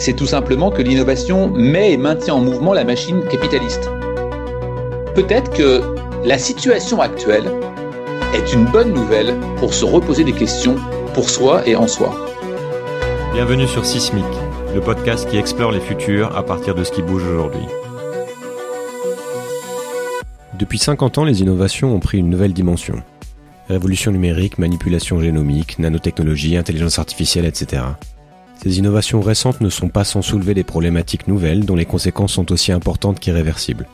c'est tout simplement que l'innovation met et maintient en mouvement la machine capitaliste. Peut-être que la situation actuelle est une bonne nouvelle pour se reposer des questions pour soi et en soi. Bienvenue sur Sismic, le podcast qui explore les futurs à partir de ce qui bouge aujourd'hui. Depuis 50 ans, les innovations ont pris une nouvelle dimension. Révolution numérique, manipulation génomique, nanotechnologie, intelligence artificielle, etc. Ces innovations récentes ne sont pas sans soulever des problématiques nouvelles dont les conséquences sont aussi importantes qu'irréversibles.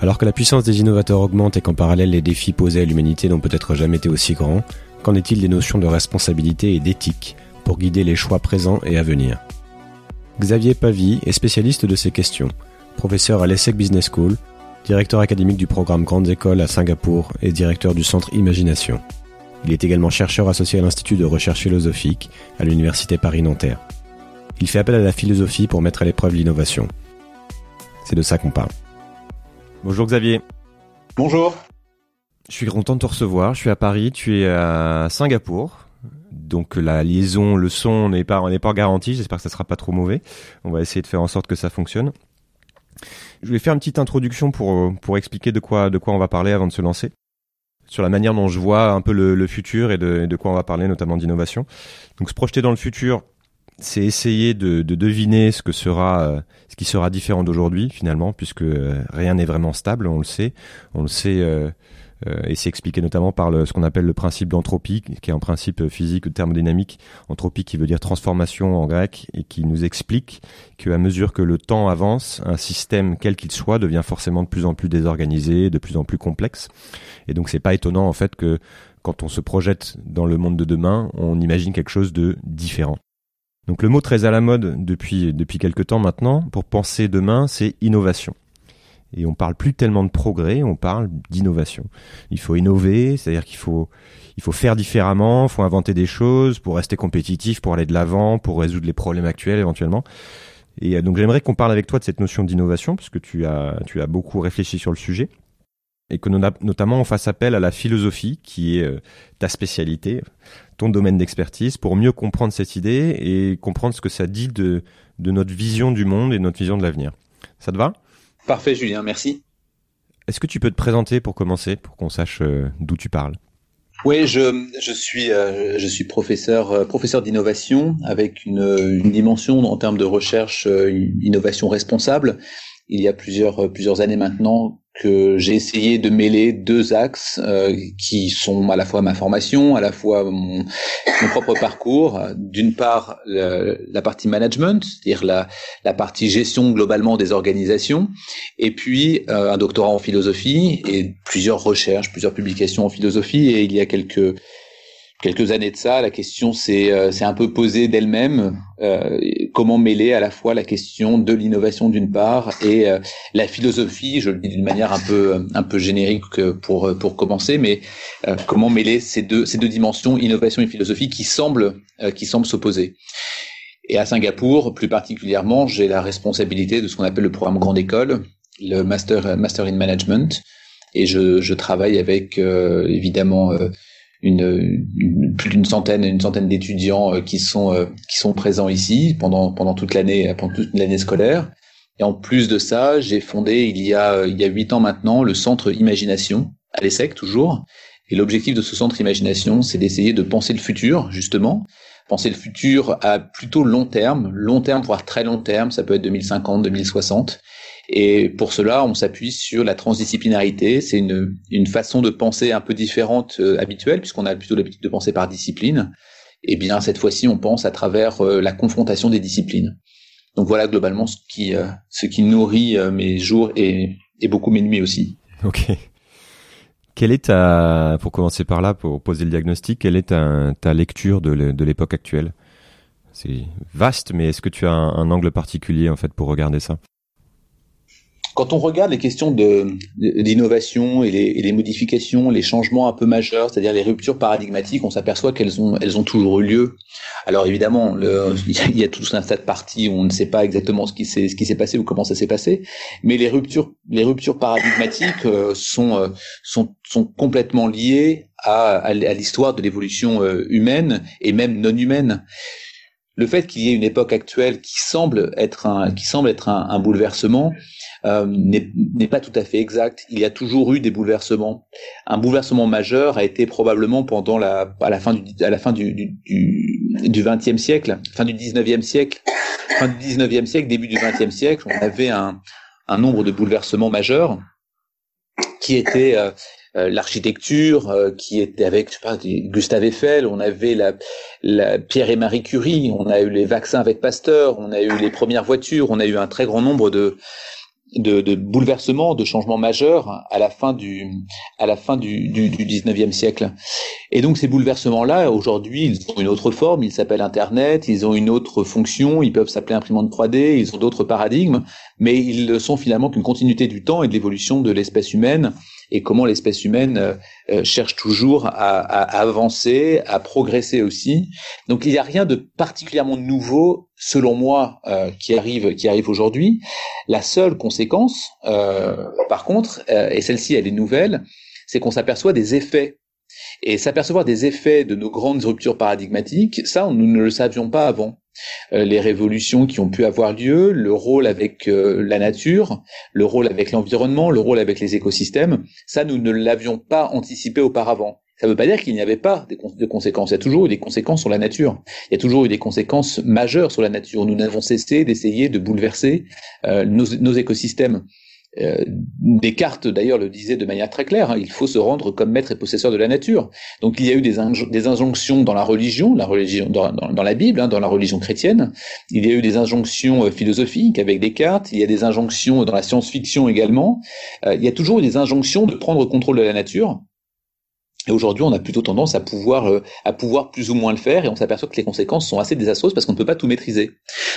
Alors que la puissance des innovateurs augmente et qu'en parallèle les défis posés à l'humanité n'ont peut-être jamais été aussi grands, qu'en est-il des notions de responsabilité et d'éthique pour guider les choix présents et à venir? Xavier Pavie est spécialiste de ces questions, professeur à l'ESSEC Business School, directeur académique du programme Grandes Écoles à Singapour et directeur du centre Imagination. Il est également chercheur associé à l'Institut de recherche philosophique à l'Université Paris-Nanterre. Il fait appel à la philosophie pour mettre à l'épreuve l'innovation. C'est de ça qu'on parle. Bonjour Xavier. Bonjour. Je suis content de te recevoir. Je suis à Paris, tu es à Singapour. Donc la liaison, le son n'est pas, n'est pas garanti. J'espère que ça sera pas trop mauvais. On va essayer de faire en sorte que ça fonctionne. Je vais faire une petite introduction pour, pour expliquer de quoi, de quoi on va parler avant de se lancer sur la manière dont je vois un peu le, futur et de, quoi on va parler, notamment d'innovation. Donc se projeter dans le futur, c'est essayer de, deviner ce que sera, euh, ce qui sera différent d'aujourd'hui finalement, puisque euh, rien n'est vraiment stable, on le sait. On le sait. Euh, et c'est expliqué notamment par le, ce qu'on appelle le principe d'entropie, qui est un principe physique ou thermodynamique. Entropie qui veut dire transformation en grec et qui nous explique qu'à mesure que le temps avance, un système quel qu'il soit devient forcément de plus en plus désorganisé, de plus en plus complexe. Et donc c'est pas étonnant en fait que quand on se projette dans le monde de demain, on imagine quelque chose de différent. Donc le mot très à la mode depuis depuis quelque temps maintenant pour penser demain, c'est innovation. Et on parle plus tellement de progrès, on parle d'innovation. Il faut innover, c'est-à-dire qu'il faut il faut faire différemment, faut inventer des choses pour rester compétitif, pour aller de l'avant, pour résoudre les problèmes actuels éventuellement. Et euh, donc j'aimerais qu'on parle avec toi de cette notion d'innovation, puisque tu as tu as beaucoup réfléchi sur le sujet, et que notamment on fasse appel à la philosophie, qui est euh, ta spécialité, ton domaine d'expertise, pour mieux comprendre cette idée et comprendre ce que ça dit de de notre vision du monde et notre vision de l'avenir. Ça te va? Parfait, Julien, merci. Est-ce que tu peux te présenter pour commencer, pour qu'on sache euh, d'où tu parles? Oui, je, je suis euh, je suis professeur euh, professeur d'innovation avec une, une, dimension en termes de recherche innovation responsable. Il y a plusieurs plusieurs années maintenant, que j'ai essayé de mêler deux axes euh, qui sont à la fois ma formation, à la fois mon, propre parcours. D'une part, la partie management, c'est-à-dire la, la partie gestion globalement des organisations, et puis euh, un doctorat en philosophie et plusieurs recherches, plusieurs publications en philosophie. Et il y a quelques quelques années de ça, la question s'est euh, un peu posée d'elle-même. Euh, comment mêler à la fois la question de l'innovation d'une part et euh, la philosophie, je le dis d'une manière un peu un peu générique pour pour commencer, mais euh, comment mêler ces deux ces deux dimensions, innovation et philosophie, qui semblent qui semblent s'opposer. Et à Singapour, plus particulièrement, j'ai la responsabilité de ce qu'on appelle le programme Grande École, le Master Master in Management, et je, je travaille avec évidemment une, plus d'une centaine, une centaine d'étudiants euh, qui sont euh, qui sont présents ici pendant pendant toute l'année pendant toute l'année scolaire. Et en plus de ça, j'ai fondé il y a il y a huit ans maintenant le centre Imagination à l'ESSEC toujours. Et l'objectif de ce centre Imagination, c'est d'essayer de penser le futur justement, penser le futur à plutôt long terme, long terme voire très long terme, ça peut être 2050, 2060 et pour cela, on s'appuie sur la transdisciplinarité. C'est une, une façon de penser un peu différente euh, habituelle, puisqu'on a plutôt l'habitude de penser par discipline. Eh bien, cette fois-ci, on pense à travers euh, la confrontation des disciplines. Donc voilà globalement ce qui, euh, ce qui nourrit mes jours et, beaucoup mes nuits aussi. Ok. Quelle est ta, pour commencer par là, pour poser le diagnostic, quelle est ta, ta lecture de l'époque actuelle? C'est vaste, mais est-ce que tu as un angle particulier en fait pour regarder ça? Quand on regarde les questions de d'innovation et les, et les, modifications, les changements un peu majeurs, c'est-à-dire les ruptures paradigmatiques, on s'aperçoit qu'elles ont elles ont toujours eu lieu. Alors évidemment, le, il y a tout un tas de parties où on ne sait pas exactement ce qui s'est ce qui s'est passé ou comment ça s'est passé, mais les ruptures les ruptures paradigmatiques euh, sont euh, sont sont complètement liées à, à, l'histoire de l'évolution euh, humaine et même non humaine le fait qu'il y ait une époque actuelle qui semble être un, qui semble être un, bouleversement euh, n'est pas tout à fait exact. Il y a toujours eu des bouleversements. Un bouleversement majeur a été probablement pendant la, à la fin du, à la fin du, du, du, 20e siècle, fin du 19e siècle, fin du 19e siècle, début du 20e siècle, on avait un, un nombre de bouleversements majeurs qui étaient euh, euh, l'architecture euh, qui était avec je sais pas, Gustave Eiffel, on avait la, la Pierre et Marie Curie, on a eu les vaccins avec Pasteur, on a eu les premières voitures, on a eu un très grand nombre de de, de bouleversements, de changements majeurs à la fin du à la fin du, du, du 19e siècle. Et donc ces bouleversements-là, aujourd'hui, ils ont une autre forme, ils s'appellent Internet, ils ont une autre fonction, ils peuvent s'appeler imprimante 3D, ils ont d'autres paradigmes, mais ils sont finalement qu'une continuité du temps et de l'évolution de l'espèce humaine et comment l'espèce humaine euh, euh, cherche toujours à, à, avancer, à progresser aussi. Donc il n'y a rien de particulièrement nouveau, selon moi, euh, qui arrive, qui arrive aujourd'hui. La seule conséquence, par contre, et celle-ci elle est nouvelle, c'est qu'on s'aperçoit des effets et s'apercevoir des effets de nos grandes ruptures paradigmatiques, ça, nous ne le savions pas avant. Euh, les révolutions qui ont pu avoir lieu, le rôle avec euh, la nature, le rôle avec l'environnement, le rôle avec les écosystèmes, ça, nous ne l'avions pas anticipé auparavant. Ça ne veut pas dire qu'il n'y avait pas de conséquences. Il y a toujours eu des conséquences sur la nature. Il y a toujours eu des conséquences majeures sur la nature. Nous n'avons cessé d'essayer de bouleverser euh, nos, écosystèmes. Euh, Descartes d'ailleurs le disait de manière très claire, hein, il faut se rendre comme maître et possesseur de la nature. Donc il y a eu des, injonctions dans la religion, la religion dans, dans, la Bible, hein, dans la religion chrétienne. Il y a eu des injonctions euh, philosophiques avec Descartes. Il y a des injonctions dans la science-fiction également. Euh, il y a toujours eu des injonctions de prendre contrôle de la nature. Et aujourd'hui, on a plutôt tendance à pouvoir, euh, à pouvoir plus ou moins le faire, et on s'aperçoit que les conséquences sont assez désastreuses parce qu'on ne peut pas tout maîtriser.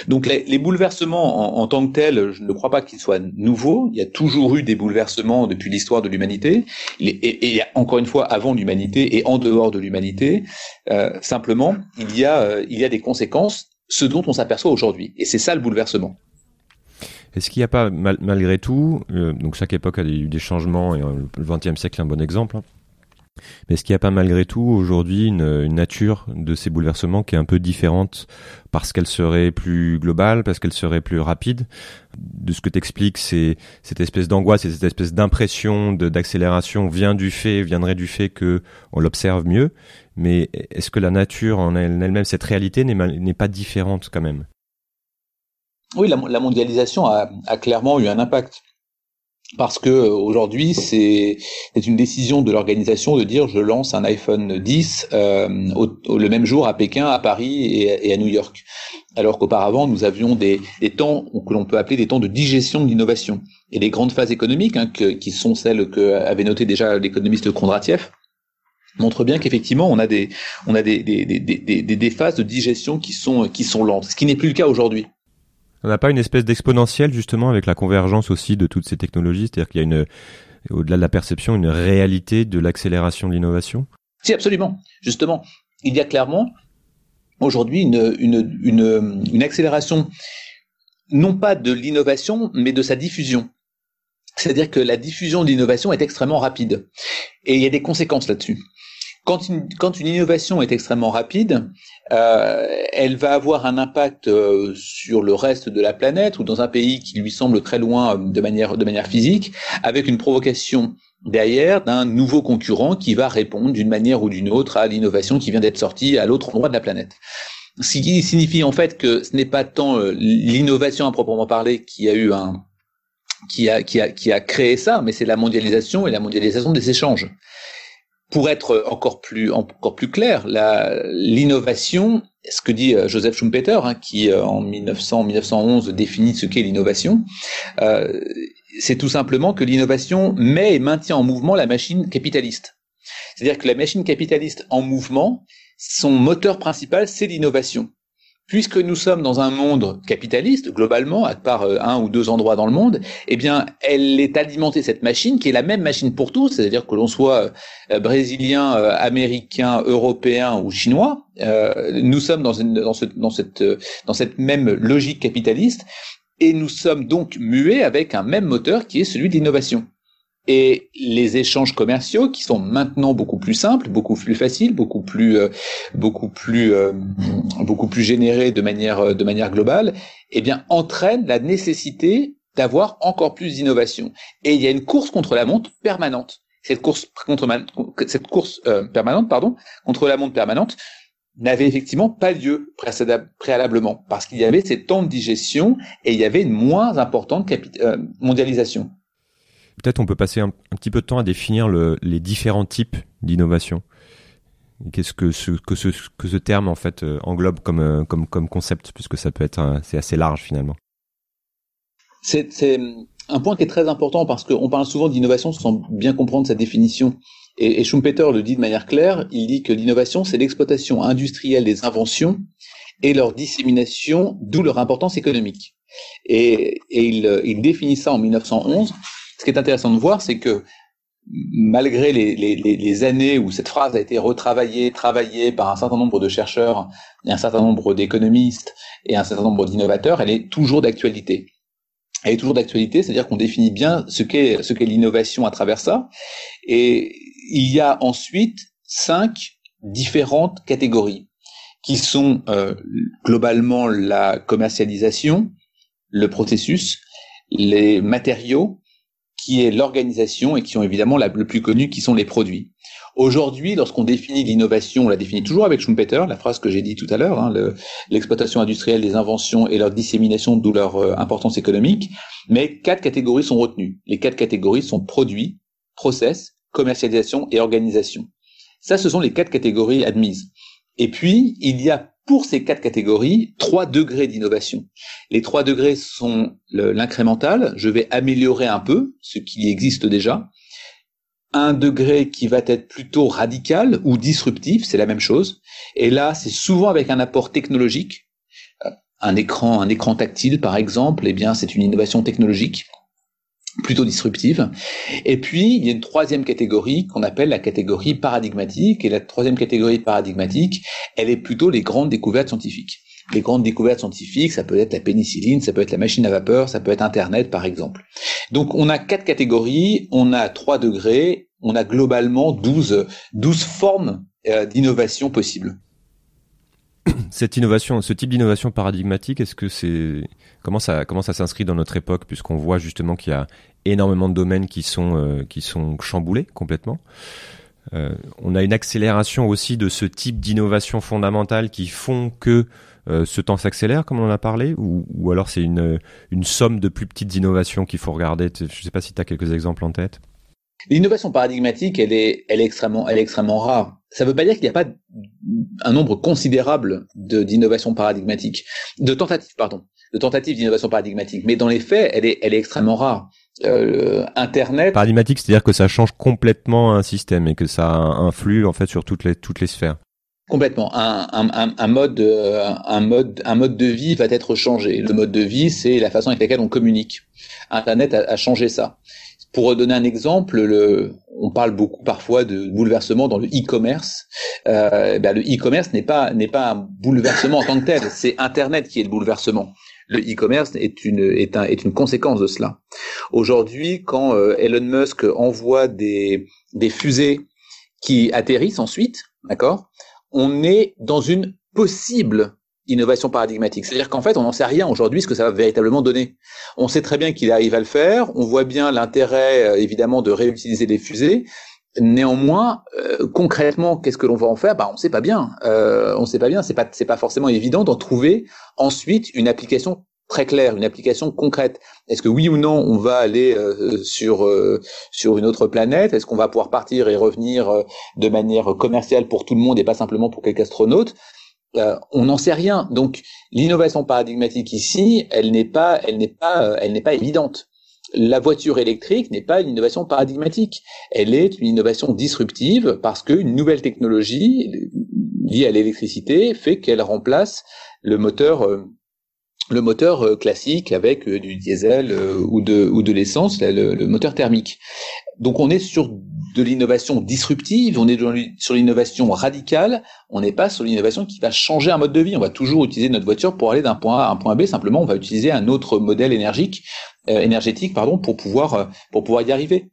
Donc les, bouleversements en, tant que tels, je ne crois pas qu'ils soient nouveaux. Il y a toujours eu des bouleversements depuis l'histoire de l'humanité, et, encore une fois avant l'humanité et en dehors de l'humanité. Euh, simplement, il y a, euh, il y a des conséquences, ce dont on s'aperçoit aujourd'hui, et c'est ça le bouleversement. Est-ce qu'il n'y a pas, malgré tout, donc chaque époque a eu des changements, et le XXe siècle est un bon exemple, hein, mais est-ce qu'il n'y a pas malgré tout aujourd'hui une, nature de ces bouleversements qui est un peu différente parce qu'elle serait plus globale, parce qu'elle serait plus rapide? De ce que t'expliques, c'est cette espèce d'angoisse et cette espèce d'impression d'accélération vient du fait, viendrait du fait que on l'observe mieux. Mais est-ce que la nature en elle-même, cette réalité n'est pas différente quand même? Oui, la, mondialisation a clairement eu un impact parce que aujourd'hui c'est une décision de l'organisation de dire je lance un iPhone 10 euh, le même jour à Pékin, à Paris et, à New York, alors qu'auparavant nous avions des, des temps que l'on peut appeler des temps de digestion de l'innovation et les grandes phases économiques hein, qui sont celles que avait noté déjà l'économiste Kondratiev montrent bien qu'effectivement on a des on a des, des, des, des, phases de digestion qui sont qui sont lentes, ce qui n'est plus le cas aujourd'hui. On n'a pas une espèce d'exponentielle justement avec la convergence aussi de toutes ces technologies, c'est-à-dire qu'il y a une, au-delà de la perception, une réalité de l'accélération de l'innovation? Si, absolument. Justement, il y a clairement aujourd'hui une, une, une, une accélération, non pas de l'innovation, mais de sa diffusion. C'est-à-dire que la diffusion de l'innovation est extrêmement rapide. Et il y a des conséquences là-dessus. Quand une, quand une innovation est extrêmement rapide, euh, elle va avoir un impact euh, sur le reste de la planète ou dans un pays qui lui semble très loin euh, de manière, de manière physique, avec une provocation derrière d'un nouveau concurrent qui va répondre d'une manière ou d'une autre à l'innovation qui vient d'être sortie à l'autre endroit de la planète. Ce qui signifie en fait que ce n'est pas tant l'innovation à proprement parler qui a eu un qui a, qui a, qui a créé ça, mais c'est la mondialisation et la mondialisation des échanges pour être encore plus encore plus clair, l'innovation, ce que dit euh, Joseph Schumpeter, hein, qui euh, en 1900-1911 définit ce qu'est l'innovation, euh, c'est tout simplement que l'innovation met et maintient en mouvement la machine capitaliste. C'est-à-dire que la machine capitaliste en mouvement, son moteur principal, c'est l'innovation puisque nous sommes dans un monde capitaliste, globalement, à part euh, un ou deux endroits dans le monde, eh bien, elle est alimentée, cette machine, qui est la même machine pour tous, c'est-à-dire que l'on soit euh, brésilien, euh, américain, européen ou chinois, nous sommes dans, cette, dans cette même logique capitaliste, et nous sommes donc muets avec un même moteur qui est celui de l'innovation. Et les échanges commerciaux, qui sont maintenant beaucoup plus simples, beaucoup plus faciles, beaucoup plus, euh, beaucoup plus, euh, beaucoup plus générés de manière, euh, de manière globale, eh bien, entraînent la nécessité d'avoir encore plus d'innovation. Et il y a une course contre la montre permanente. Cette course contre cette course permanente, pardon, contre la montre permanente, n'avait effectivement pas lieu préalablement parce qu'il y avait ces temps de digestion et il y avait une moins importante mondialisation. Peut-être on peut passer un, petit peu de temps à définir les différents types d'innovation. Qu'est-ce que ce, terme en fait euh, englobe comme, euh, comme, concept, puisque ça peut être c'est assez large finalement. C'est un point qui est très important parce qu'on parle souvent d'innovation sans bien comprendre sa définition. Et, et, Schumpeter le dit de manière claire, il dit que l'innovation, c'est l'exploitation industrielle des inventions et leur dissémination, d'où leur importance économique. Et, et il, il, définit ça en 1911 ce qui est intéressant de voir, c'est que malgré les, années où cette phrase a été retravaillée, travaillée par un certain nombre de chercheurs, et un certain nombre d'économistes et un certain nombre d'innovateurs, elle est toujours d'actualité. Elle est toujours d'actualité, c'est-à-dire qu'on définit bien ce qu'est l'innovation à travers ça. Et il y a ensuite cinq différentes catégories qui sont euh, globalement la commercialisation, le processus, les matériaux, qui est l'organisation et qui sont évidemment le plus connu, qui sont les produits. Aujourd'hui, lorsqu'on définit l'innovation, on la définit toujours avec Schumpeter, la phrase que j'ai dit tout à l'heure, hein, l'exploitation industrielle des inventions et leur dissémination, d'où leur euh, importance économique. Mais quatre catégories sont retenues. Les quatre catégories sont produits, process, commercialisation et organisation. Ça, ce sont les quatre catégories admises. Et puis, il y a pour ces quatre catégories, trois degrés d'innovation. Les trois degrés sont l'incrémental, je vais améliorer un peu ce qui existe déjà. Un degré qui va être plutôt radical ou disruptif, c'est la même chose. Et là, c'est souvent avec un apport technologique. Euh, un écran, un écran tactile, par exemple, eh bien, c'est une innovation technologique plutôt disruptive. Et puis, il y a une troisième catégorie qu'on appelle la catégorie paradigmatique. Et la troisième catégorie paradigmatique, elle est plutôt les grandes découvertes scientifiques. Les grandes découvertes scientifiques, ça peut être la pénicilline, ça peut être la machine à vapeur, ça peut être Internet, par exemple. Donc, on a quatre catégories, on a trois degrés, on a globalement 12, 12 formes euh, d'innovation possibles. Cette innovation, ce type d'innovation paradigmatique, est-ce que c'est comment ça comment ça s'inscrit dans notre époque puisqu'on voit justement qu'il y a énormément de domaines qui sont euh, qui sont chamboulés complètement. Euh, on a une accélération aussi de ce type d'innovation fondamentale qui font que euh, ce temps s'accélère, comme on en a parlé, ou, ou alors c'est une, une somme de plus petites innovations qu'il faut regarder. Je ne sais pas si tu as quelques exemples en tête. L'innovation paradigmatique, elle est, elle est extrêmement, elle est extrêmement rare. Ça ne veut pas dire qu'il n'y a pas un nombre considérable d'innovations paradigmatiques, de tentatives, pardon, de tentatives d'innovation paradigmatique. Mais dans les faits, elle est, elle est extrêmement rare. Euh, Internet. Paradigmatique, c'est-à-dire que ça change complètement un système et que ça influe en fait sur toutes les toutes les sphères. Complètement. Un, un, un, mode, un mode, un mode de vie va être changé. Le mode de vie, c'est la façon avec laquelle on communique. Internet a, a changé ça. Pour donner un exemple, le, on parle beaucoup parfois de bouleversement dans le e-commerce. Euh, ben le e-commerce n'est pas n'est pas un bouleversement en tant que tel, c'est Internet qui est le bouleversement. Le e-commerce est une est un est une conséquence de cela. Aujourd'hui, quand euh, Elon Musk envoie des des fusées qui atterrissent ensuite, d'accord, on est dans une possible innovation paradigmatique. C'est-à-dire qu'en fait, on n'en sait rien aujourd'hui ce que ça va véritablement donner. On sait très bien qu'il arrive à le faire, on voit bien l'intérêt euh, évidemment de réutiliser les fusées. Néanmoins, euh, concrètement, qu'est-ce que l'on va en faire? Bah, on ne sait pas bien. Euh, on ne sait pas bien. C'est pas c'est pas forcément évident d'en trouver ensuite une application très claire, une application concrète. Est-ce que oui ou non on va aller sur sur une autre planète? Est-ce qu'on va pouvoir partir et revenir de manière commerciale pour tout le monde et pas simplement pour quelques astronautes? Euh, on n'en sait rien. Donc l'innovation paradigmatique ici, elle n'est pas, elle n'est pas, euh, elle n'est pas évidente. La voiture électrique n'est pas une innovation paradigmatique. Elle est une innovation disruptive parce qu'une nouvelle technologie liée à l'électricité fait qu'elle remplace le moteur euh, le moteur classique avec du diesel ou de l'essence, le, le, moteur thermique. Donc on est sur de l'innovation disruptive, on est sur l'innovation radicale, on n'est pas sur l'innovation qui va changer un mode de vie. On va toujours utiliser notre voiture pour aller d'un point A à un point B. Simplement, on va utiliser un autre modèle énergique, euh, énergétique, pardon, pour pouvoir euh, pour pouvoir y arriver.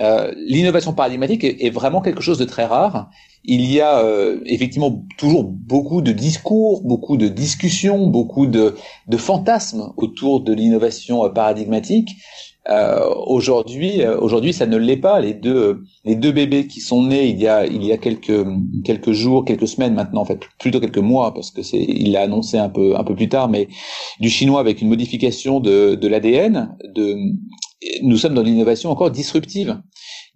Euh, l'innovation paradigmatique est, vraiment quelque chose de très rare. Il y a effectivement toujours beaucoup de discours, beaucoup de discussions, beaucoup de fantasmes autour de l'innovation paradigmatique. Euh, aujourd'hui, euh, aujourd'hui, ça ne l'est pas. Les deux, les deux bébés qui sont nés il y a, il y a quelques, quelques jours, quelques semaines maintenant, en fait, plutôt quelques mois, parce que c'est, il l'a annoncé un peu, un peu plus tard, mais du chinois avec une modification de, de l'ADN. De, nous sommes dans l'innovation encore disruptive.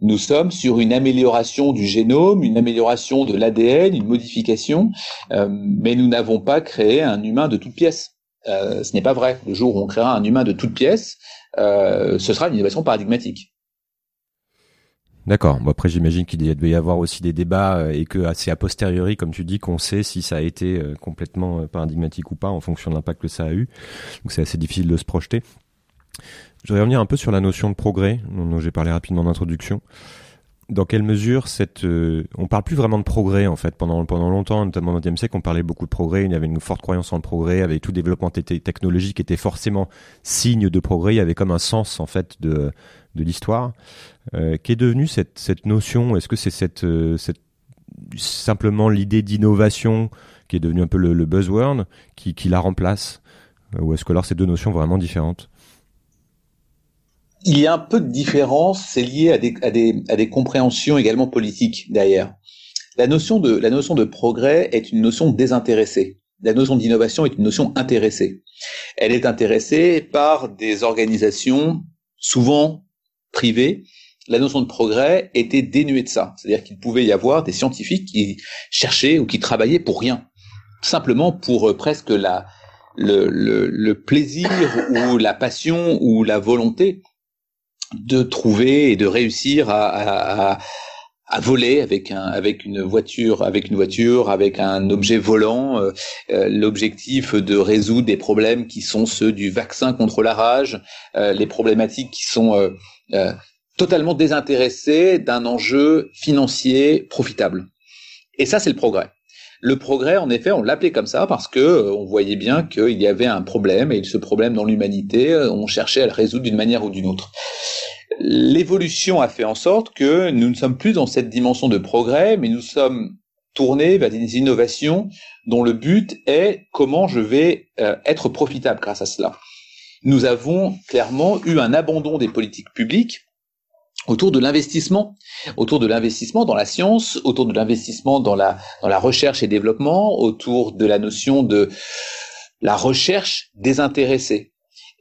Nous sommes sur une amélioration du génome, une amélioration de l'ADN, une modification, euh, mais nous n'avons pas créé un humain de toutes pièces. Euh, ce n'est pas vrai. Le jour où on créera un humain de toutes pièces, euh, ce sera une innovation paradigmatique. D'accord. Bon, après, j'imagine qu'il devait y avoir aussi des débats euh, et que c'est a posteriori, comme tu dis, qu'on sait si ça a été euh, complètement paradigmatique ou pas en fonction de l'impact que ça a eu. Donc, c'est assez difficile de se projeter. Je voudrais revenir un peu sur la notion de progrès, dont j'ai parlé rapidement en introduction dans quelle mesure cette euh, on parle plus vraiment de progrès en fait. Pendant pendant longtemps notamment au XXe siècle on parlait beaucoup de progrès. Il y avait une forte croyance en le progrès. Avec tout développement technologique était forcément signe de progrès. Il y avait comme un sens en fait de de l'histoire. Euh, qu'est devenue cette cette notion? Est-ce que c'est cette euh, cette simplement l'idée d'innovation qui est devenue un peu le, le buzzword qui qui la remplace? Ou est-ce que alors ces deux notions vraiment différentes? Il y a un peu de différence, c'est lié à des, à, des, à des compréhensions également politiques derrière. La notion de, la notion de progrès est une notion désintéressée. La notion d'innovation est une notion intéressée. Elle est intéressée par des organisations souvent privées. La notion de progrès était dénuée de ça. C'est-à-dire qu'il pouvait y avoir des scientifiques qui cherchaient ou qui travaillaient pour rien. Simplement pour euh, presque la, le, le, le plaisir ou la passion ou la volonté de trouver et de réussir à, à, à voler avec un avec une voiture avec une voiture avec un objet volant euh, euh, l'objectif de résoudre des problèmes qui sont ceux du vaccin contre la rage euh, les problématiques qui sont totalement désintéressées d'un enjeu financier profitable. Et ça c'est le progrès. Le progrès, en effet, on l'appelait comme ça parce que on voyait bien qu'il y avait un problème et ce problème dans l'humanité, on cherchait à le résoudre d'une manière ou d'une autre l'évolution a fait en sorte que nous ne sommes plus dans cette dimension de progrès, mais nous sommes tournés vers des innovations dont le but est comment je vais euh, être profitable grâce à cela. Nous avons clairement eu un abandon des politiques publiques autour de l'investissement, autour de l'investissement dans la science, autour de l'investissement dans la, dans la recherche et développement, autour de la notion de la recherche désintéressée.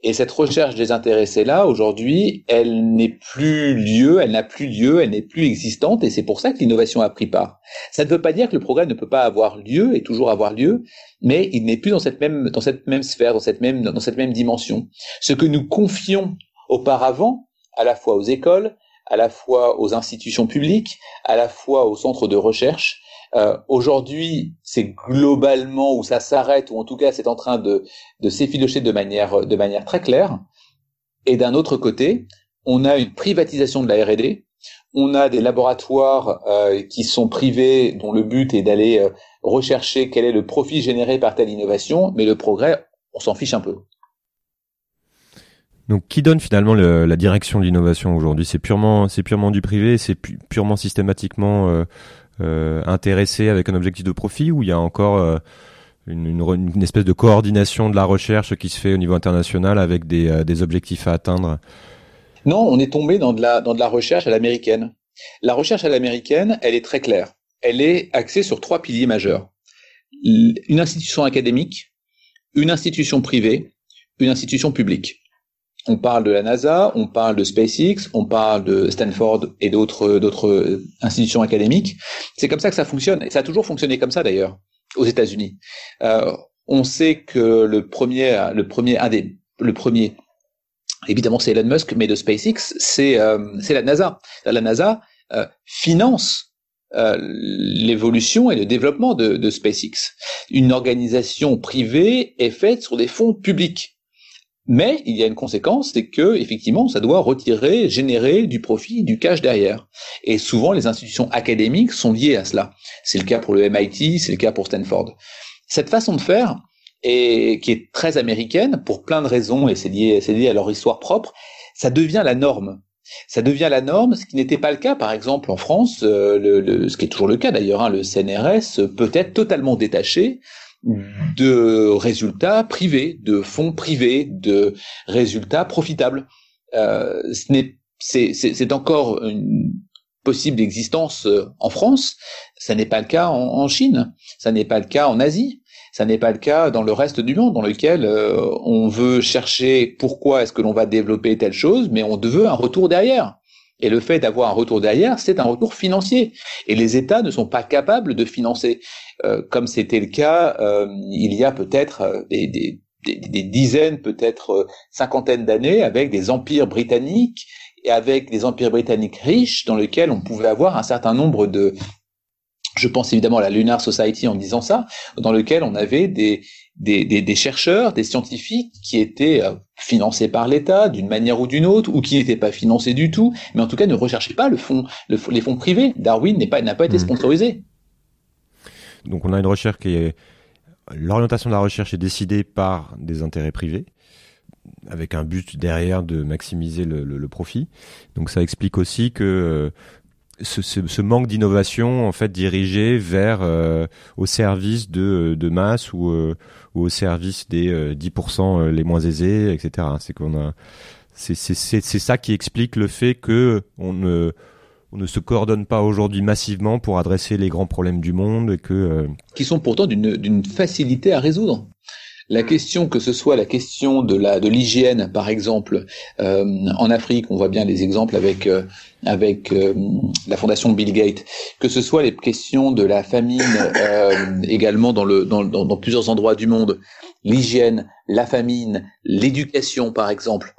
Et cette recherche désintéressée-là, aujourd'hui, elle n'est plus lieu, elle n'a plus lieu, elle n'est plus existante, et c'est pour ça que l'innovation a pris part. Ça ne veut pas dire que le progrès ne peut pas avoir lieu et toujours avoir lieu, mais il n'est plus dans cette même, dans cette même sphère, dans cette même, dans cette même dimension. Ce que nous confions auparavant, à la fois aux écoles, à la fois aux institutions publiques, à la fois aux centres de recherche, euh, Aujourd'hui, c'est globalement où ça s'arrête, ou en tout cas c'est en train de, de s'effilocher de manière, de manière très claire. Et d'un autre côté, on a une privatisation de la R&D. On a des laboratoires euh, qui sont privés, dont le but est d'aller euh, rechercher quel est le profit généré par telle innovation, mais le progrès, on s'en fiche un peu. Donc, qui donne finalement le, la direction de l'innovation aujourd'hui? C'est purement, c'est purement du privé, c'est pu, purement systématiquement euh, intéressé avec un objectif de profit ou il y a encore euh, une, une, une, espèce de coordination de la recherche qui se fait au niveau international avec des, euh, des objectifs à atteindre? Non, on est tombé dans de la, dans de la recherche à l'américaine. La recherche à l'américaine, elle est très claire. Elle est axée sur trois piliers majeurs. Une institution académique, une institution privée, une institution publique. On parle de la NASA, on parle de SpaceX, on parle de Stanford et d'autres d'autres institutions académiques. C'est comme ça que ça fonctionne. Et ça a toujours fonctionné comme ça d'ailleurs aux États-Unis. Euh, on sait que le premier, le premier, un des, le premier, évidemment c'est Elon Musk, mais de SpaceX, c'est euh, c'est la NASA. La NASA euh, finance euh, l'évolution et le développement de, de SpaceX. Une organisation privée est faite sur des fonds publics. Mais il y a une conséquence, c'est que effectivement, ça doit retirer, générer du profit, du cash derrière. Et souvent, les institutions académiques sont liées à cela. C'est le cas pour le MIT, c'est le cas pour Stanford. Cette façon de faire, et qui est très américaine pour plein de raisons, et c'est lié, c'est lié à leur histoire propre, ça devient la norme. Ça devient la norme, ce qui n'était pas le cas, par exemple, en France, euh, le, ce qui est toujours le cas d'ailleurs, hein, le CNRS peut être totalement détaché de résultats privés, de fonds privés, de résultats profitables. Euh, c'est encore une possible existence euh, en France. Ça n'est pas le cas en, en Chine. Ça n'est pas le cas en Asie. Ça n'est pas le cas dans le reste du monde, dans lequel euh, on veut chercher pourquoi est-ce que l'on va développer telle chose, mais on veut un retour derrière. Et le fait d'avoir un retour derrière, c'est un retour financier. Et les États ne sont pas capables de financer, euh, comme c'était le cas euh, il y a peut-être des, des, des, dizaines, peut-être cinquantaines d'années, avec des empires britanniques et avec des empires britanniques riches, dans lesquels on pouvait avoir un certain nombre de je pense évidemment à la Lunar Society en disant ça, dans lequel on avait des, des, des, chercheurs, des scientifiques qui étaient euh, financés par l'État d'une manière ou d'une autre, ou qui n'étaient pas financés du tout, mais en tout cas ne recherchaient pas le fond, les fonds privés. Darwin n'est pas, n'a pas été sponsorisé. Donc on a une recherche qui est l'orientation de la recherche est décidée par des intérêts privés avec un but derrière de maximiser le, le, le profit. Donc ça explique aussi que euh, ce, ce, manque d'innovation en fait dirigé vers euh, au service de, de masse ou, euh, ou au service des 10% euh, les moins aisés, etc. C'est qu'on a c'est ça qui explique le fait que on ne on ne se coordonne pas aujourd'hui massivement pour adresser les grands problèmes du monde et que qui sont pourtant d'une facilité à résoudre. La question, que ce soit la question de la de l'hygiène, par exemple, euh, en Afrique, on voit bien les exemples avec euh, avec euh, la fondation Bill Gates, que ce soit les questions de la famine également dans le dans, dans plusieurs endroits du monde, l'hygiène, la famine, l'éducation, par exemple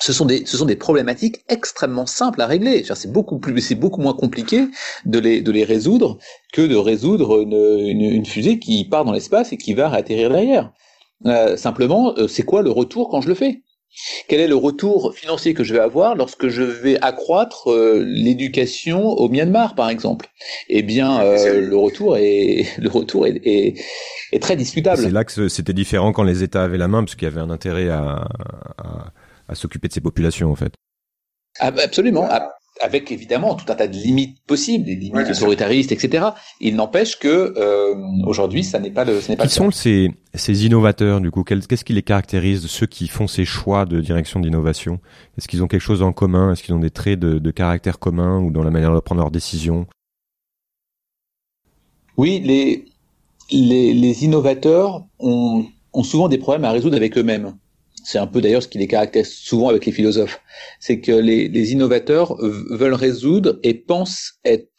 ce sont des ce sont des problématiques extrêmement simples à régler. C'est beaucoup plus c'est beaucoup moins compliqué de les de les résoudre que de résoudre une, une, une fusée qui part dans l'espace et qui va atterrir derrière. Euh, simplement, euh, c'est quoi le retour quand je le fais? Quel est le retour financier que je vais avoir lorsque je vais accroître euh, l'éducation au Myanmar, par exemple? Eh bien, le retour est le retour est, est, très discutable. C'est là que c'était différent quand les États avaient la main, parce qu'il y avait un intérêt à, à, à s'occuper de ces populations, en fait. Ah, absolument. Avec évidemment tout un tas de limites possibles, des limites autoritaristes, etc. Il n'empêche que euh, aujourd'hui, ça n'est pas le, ce n'est pas. Qui sont ces, ces innovateurs du coup? Qu'est-ce qui les caractérise Ceux qui font ces choix de direction d'innovation? Est-ce qu'ils ont quelque chose en commun? Est-ce qu'ils ont des traits de, de caractère commun ou dans la manière de prendre leurs décisions? Oui, les, les, les innovateurs ont, ont souvent des problèmes à résoudre avec eux-mêmes c'est un peu d'ailleurs ce qui les caractérise souvent avec les philosophes, c'est que les, les, innovateurs veulent résoudre et pensent être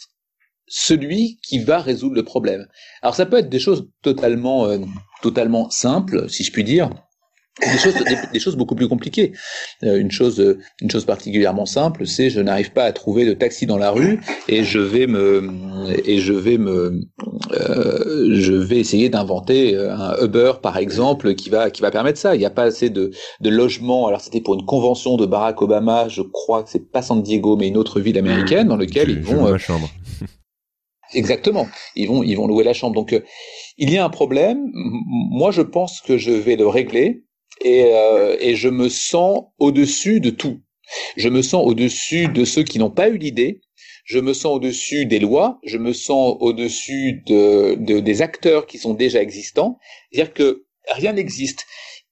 celui qui va résoudre le problème. Alors ça peut être des choses totalement, euh, totalement simples, si je puis dire, des choses, des, choses beaucoup plus compliquées. Euh, une chose, euh, une chose particulièrement simple, c'est je n'arrive pas à trouver de taxi dans la rue et je vais me et je vais me euh, je vais essayer d'inventer un Uber par exemple qui va qui va permettre ça. Il n'y a pas assez de de logements. Alors c'était pour une convention de Barack Obama, je crois que c'est pas San Diego mais une autre ville américaine dans laquelle ils vont. Euh, chambre. Exactement. Ils vont ils vont louer la chambre. Donc il y a un problème. Moi je pense que je vais le régler et, euh, et je me sens au-dessus de tout. Je me sens au-dessus de ceux qui n'ont pas eu l'idée. Je me sens au-dessus des lois. Je me sens au-dessus de, de, des acteurs qui sont déjà existants. C'est-à-dire que rien n'existe.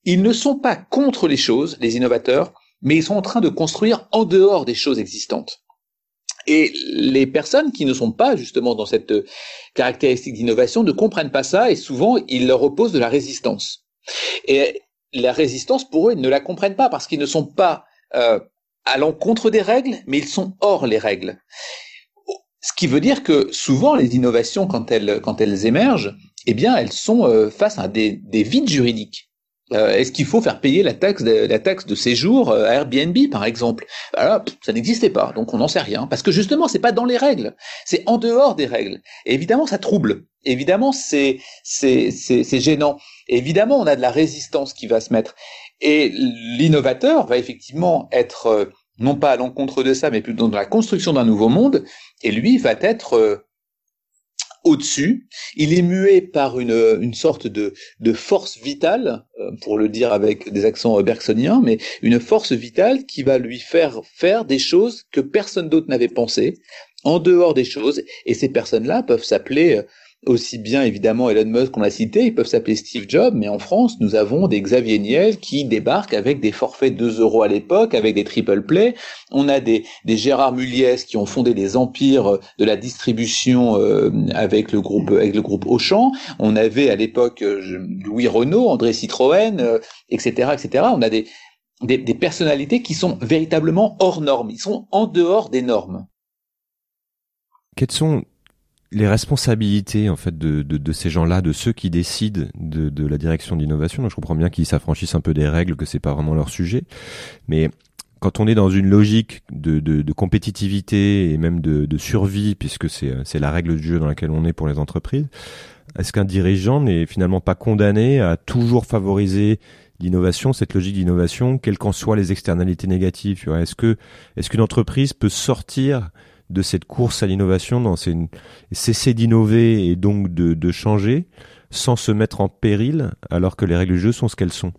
Ils ne sont pas contre les choses, les innovateurs, mais ils sont en train de construire en dehors des choses existantes. Et les personnes qui ne sont pas justement dans cette caractéristique d'innovation ne comprennent pas ça et souvent ils leur opposent de la résistance. Et la résistance, pour eux, ils ne la comprennent pas parce qu'ils ne sont pas euh, à l'encontre des règles, mais ils sont hors les règles. Ce qui veut dire que souvent les innovations, quand elles, quand elles émergent, eh bien, elles sont euh, face à des, des vides juridiques. Euh, Est-ce qu'il faut faire payer la taxe de, la taxe de séjour à Airbnb, par exemple? Alors, ça n'existait pas, donc on n'en sait rien, parce que justement, c'est pas dans les règles, c'est en dehors des règles. Et évidemment, ça trouble. Évidemment, c'est gênant. évidemment, on a de la résistance qui va se mettre. Et l'innovateur va effectivement être euh, non pas à l'encontre de ça, mais plutôt dans la construction d'un nouveau monde. Et lui va être au-dessus. Il est mué par une, une sorte de, de force vitale, euh, pour le dire avec des accents bergsoniens, mais une force vitale qui va lui faire faire des choses que personne d'autre n'avait pensé, en dehors des choses. Et ces personnes-là peuvent s'appeler euh, aussi bien évidemment Elon Musk qu'on l'a cité, ils peuvent s'appeler Steve Jobs, mais en France, nous avons des Xavier Niel qui débarquent avec des forfaits de 2 euros à l'époque, avec des triple play. On a des, des Gérard Muliès qui ont fondé des empires de la distribution euh, avec le groupe avec le groupe Auchan. On avait à l'époque euh, Louis Renault, André Citroën, etc., euh, etc. On a des, des, des personnalités qui sont véritablement hors normes. Ils sont en dehors des normes. Quels sont les responsabilités en fait de, de, de ces gens-là, de ceux qui décident de, de la direction d'innovation. Je comprends bien qu'ils s'affranchissent un peu des règles, que c'est pas vraiment leur sujet, mais quand on est dans une logique de, de, de compétitivité et même de, de survie, puisque c'est la règle du jeu dans laquelle on est pour les entreprises, est-ce qu'un dirigeant n'est finalement pas condamné à toujours favoriser l'innovation, cette logique d'innovation, quelles qu'en soient les externalités négatives Est-ce que est-ce qu'une entreprise peut sortir de cette course à l'innovation, dans ces, cesser d'innover et donc de, de changer sans se mettre en péril alors que les règles du jeu sont ce qu'elles sont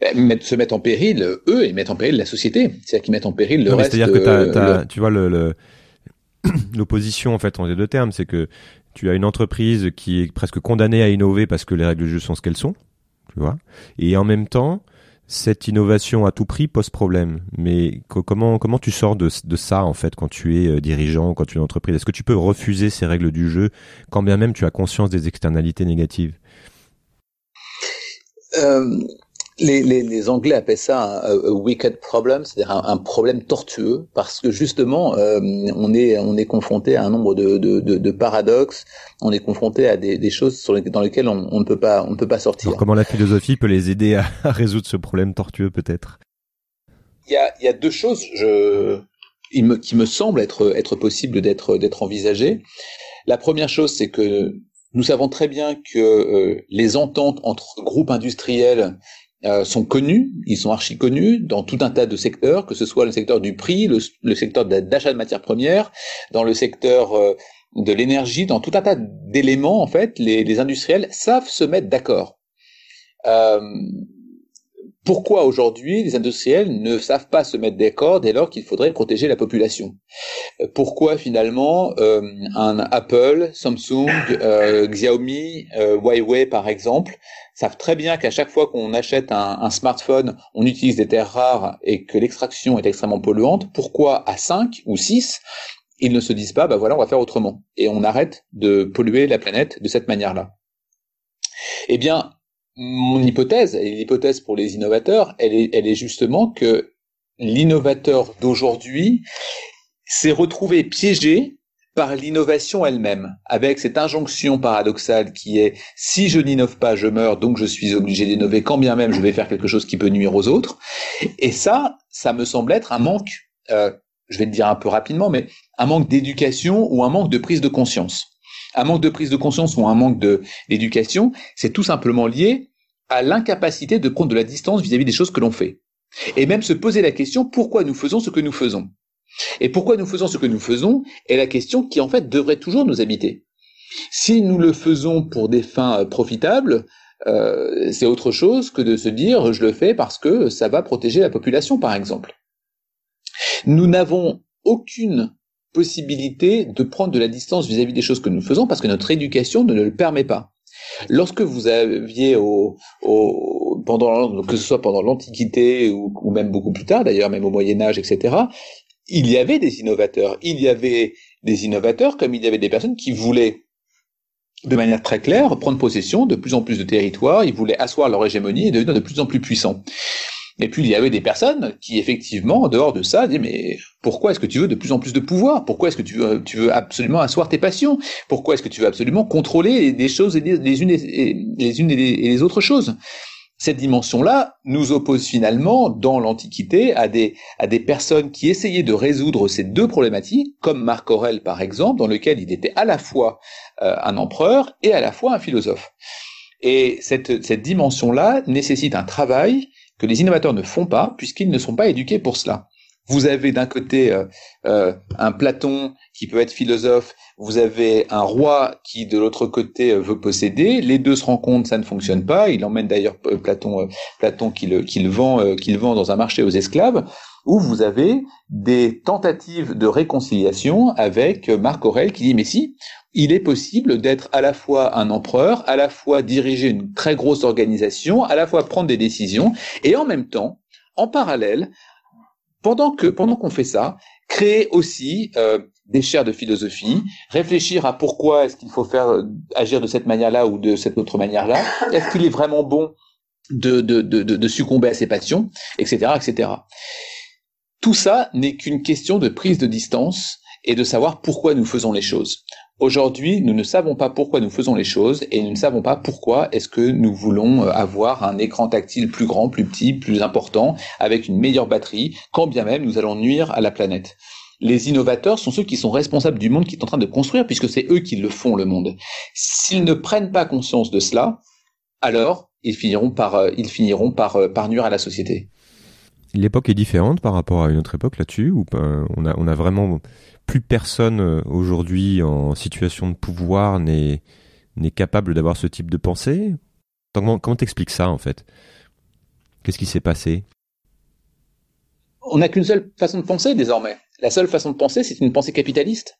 ben, se mettre en péril eux et mettre en péril la société. C'est-à-dire qu'ils mettent en péril le reste. C'est-à-dire que tu vois le, l'opposition en fait en deux termes, c'est que tu as une entreprise qui est presque condamnée à innover parce que les règles du jeu sont ce qu'elles sont, tu vois, et en même temps cette innovation à tout prix pose problème. Mais comment tu sors de, de ça en fait quand tu es euh, dirigeant, quand tu es une entreprise? Est-ce que tu peux refuser ces règles du jeu quand bien même tu as conscience des externalités négatives? Euh, les, les, les, Anglais appellent ça un, wicked problem, c'est-à-dire un, problème tortueux, parce que justement, euh, on est on est confronté à un nombre de, de, de, de paradoxes, on est confronté à des, des choses sur les, dans lesquelles on, on, ne peut pas on ne peut pas sortir. comment la philosophie peut les aider à, à résoudre ce problème tortueux, peut-être? Il y a, il y a deux choses, je, il me, qui me semblent être être possible d'être d'être envisagées. La première chose, c'est que nous savons très bien que euh, les ententes entre groupes industriels euh, sont connus, ils sont archi connus dans tout un tas de secteurs, que ce soit le secteur du prix, le, secteur d'achat de matières premières, dans le secteur euh, de l'énergie, dans tout un tas d'éléments, en fait, les, les, industriels savent se mettre d'accord. Euh, pourquoi aujourd'hui les industriels ne savent pas se mettre d'accord dès lors qu'il faudrait protéger la population? Pourquoi finalement euh, un Apple, Samsung, euh, Xiaomi, euh, Huawei par exemple savent très bien qu'à chaque fois qu'on achète un, smartphone, on utilise des terres rares et que l'extraction est extrêmement polluante. Pourquoi à 5 ou 6 ils ne se disent pas, bah voilà, on va faire autrement. Et on arrête de polluer la planète de cette manière-là. Eh bien, mon hypothèse, et l'hypothèse pour les innovateurs, elle est, elle est justement que l'innovateur d'aujourd'hui s'est retrouvé piégé par l'innovation elle-même, avec cette injonction paradoxale qui est si je n'innove pas, je meurs, donc je suis obligé d'innover, quand bien même je vais faire quelque chose qui peut nuire aux autres. Et ça, ça me semble être un manque, euh, je vais le dire un peu rapidement, mais un manque d'éducation ou un manque de prise de conscience un manque de prise de conscience ou un manque d'éducation, c'est tout simplement lié à l'incapacité de prendre de la distance vis-à-vis des choses que l'on fait. Et même se poser la question pourquoi nous faisons ce que nous faisons? Et pourquoi nous faisons ce que nous faisons est la question qui en fait devrait toujours nous habiter. Si nous le faisons pour des fins euh, profitables, euh, c'est autre chose que de se dire je le fais parce que ça va protéger la population par exemple. Nous n'avons aucune possibilité de prendre de la distance vis-à-vis des choses que nous faisons parce que notre éducation ne le permet pas. Lorsque vous aviez au, au pendant que ce soit pendant l'Antiquité ou, ou, même beaucoup plus tard d'ailleurs, même au Moyen Âge, etc. Il y avait des innovateurs. Il y avait des innovateurs comme il y avait des personnes qui voulaient de manière très claire prendre possession de plus en plus de territoires. Ils voulaient asseoir leur hégémonie et devenir de plus en plus puissants. Et puis il y avait des personnes qui effectivement, en dehors de ça, disaient mais pourquoi est-ce que tu veux de plus en plus de pouvoir? Pourquoi est-ce que tu veux, absolument asseoir tes passions? Pourquoi est-ce que tu veux absolument contrôler des choses et les unes et les, autres choses? Cette dimension-là nous oppose finalement dans l'Antiquité à des, à des personnes qui essayaient de résoudre ces deux problématiques, comme Marc Aurèle par exemple, dans lequel il était à la fois euh, un empereur et à la fois un philosophe. Et cette, cette dimension-là nécessite un travail que les innovateurs ne font pas puisqu'ils ne sont pas éduqués pour cela. Vous avez d'un côté euh, euh, un Platon qui peut être philosophe, vous avez un roi qui de l'autre côté euh, veut posséder, les deux se rencontrent, ça ne fonctionne pas, il emmène d'ailleurs Platon, Platon qui le, qui le vend, qui le vend dans un marché aux esclaves, où vous avez des tentatives de réconciliation avec Marc Aurèle qui dit mais si, il est possible d'être à la fois un empereur, à la fois diriger une très grosse organisation, à la fois prendre des décisions, et en même temps, en parallèle, pendant que pendant qu'on fait ça, créer aussi euh, des chaires de philosophie, réfléchir à pourquoi est-ce qu'il faut faire euh, agir de cette manière-là ou de cette autre manière-là, est-ce qu'il est vraiment bon de, de, succomber à ses passions, etc., etc. Tout ça n'est qu'une question de prise de distance et de savoir pourquoi nous faisons les choses. Aujourd'hui, nous ne savons pas pourquoi nous faisons les choses et nous ne savons pas pourquoi est-ce que nous voulons euh, avoir un écran tactile plus grand, plus petit, plus important, avec une meilleure batterie, quand bien même nous allons nuire à la planète. Les innovateurs sont ceux qui sont responsables du monde qui est en train de construire, puisque c'est eux qui le font, le monde. S'ils ne prennent pas conscience de cela, alors ils finiront par, euh, ils finiront par, euh, par nuire à la société. L'époque est différente par rapport à une autre époque là-dessus, ou on a, on a vraiment plus personne euh, aujourd'hui en situation de pouvoir n'est capable d'avoir ce type de pensée. Comment t'expliques ça en fait? Qu'est-ce qui s'est passé? On n'a qu'une seule façon de penser désormais. La seule façon de penser, c'est une pensée capitaliste.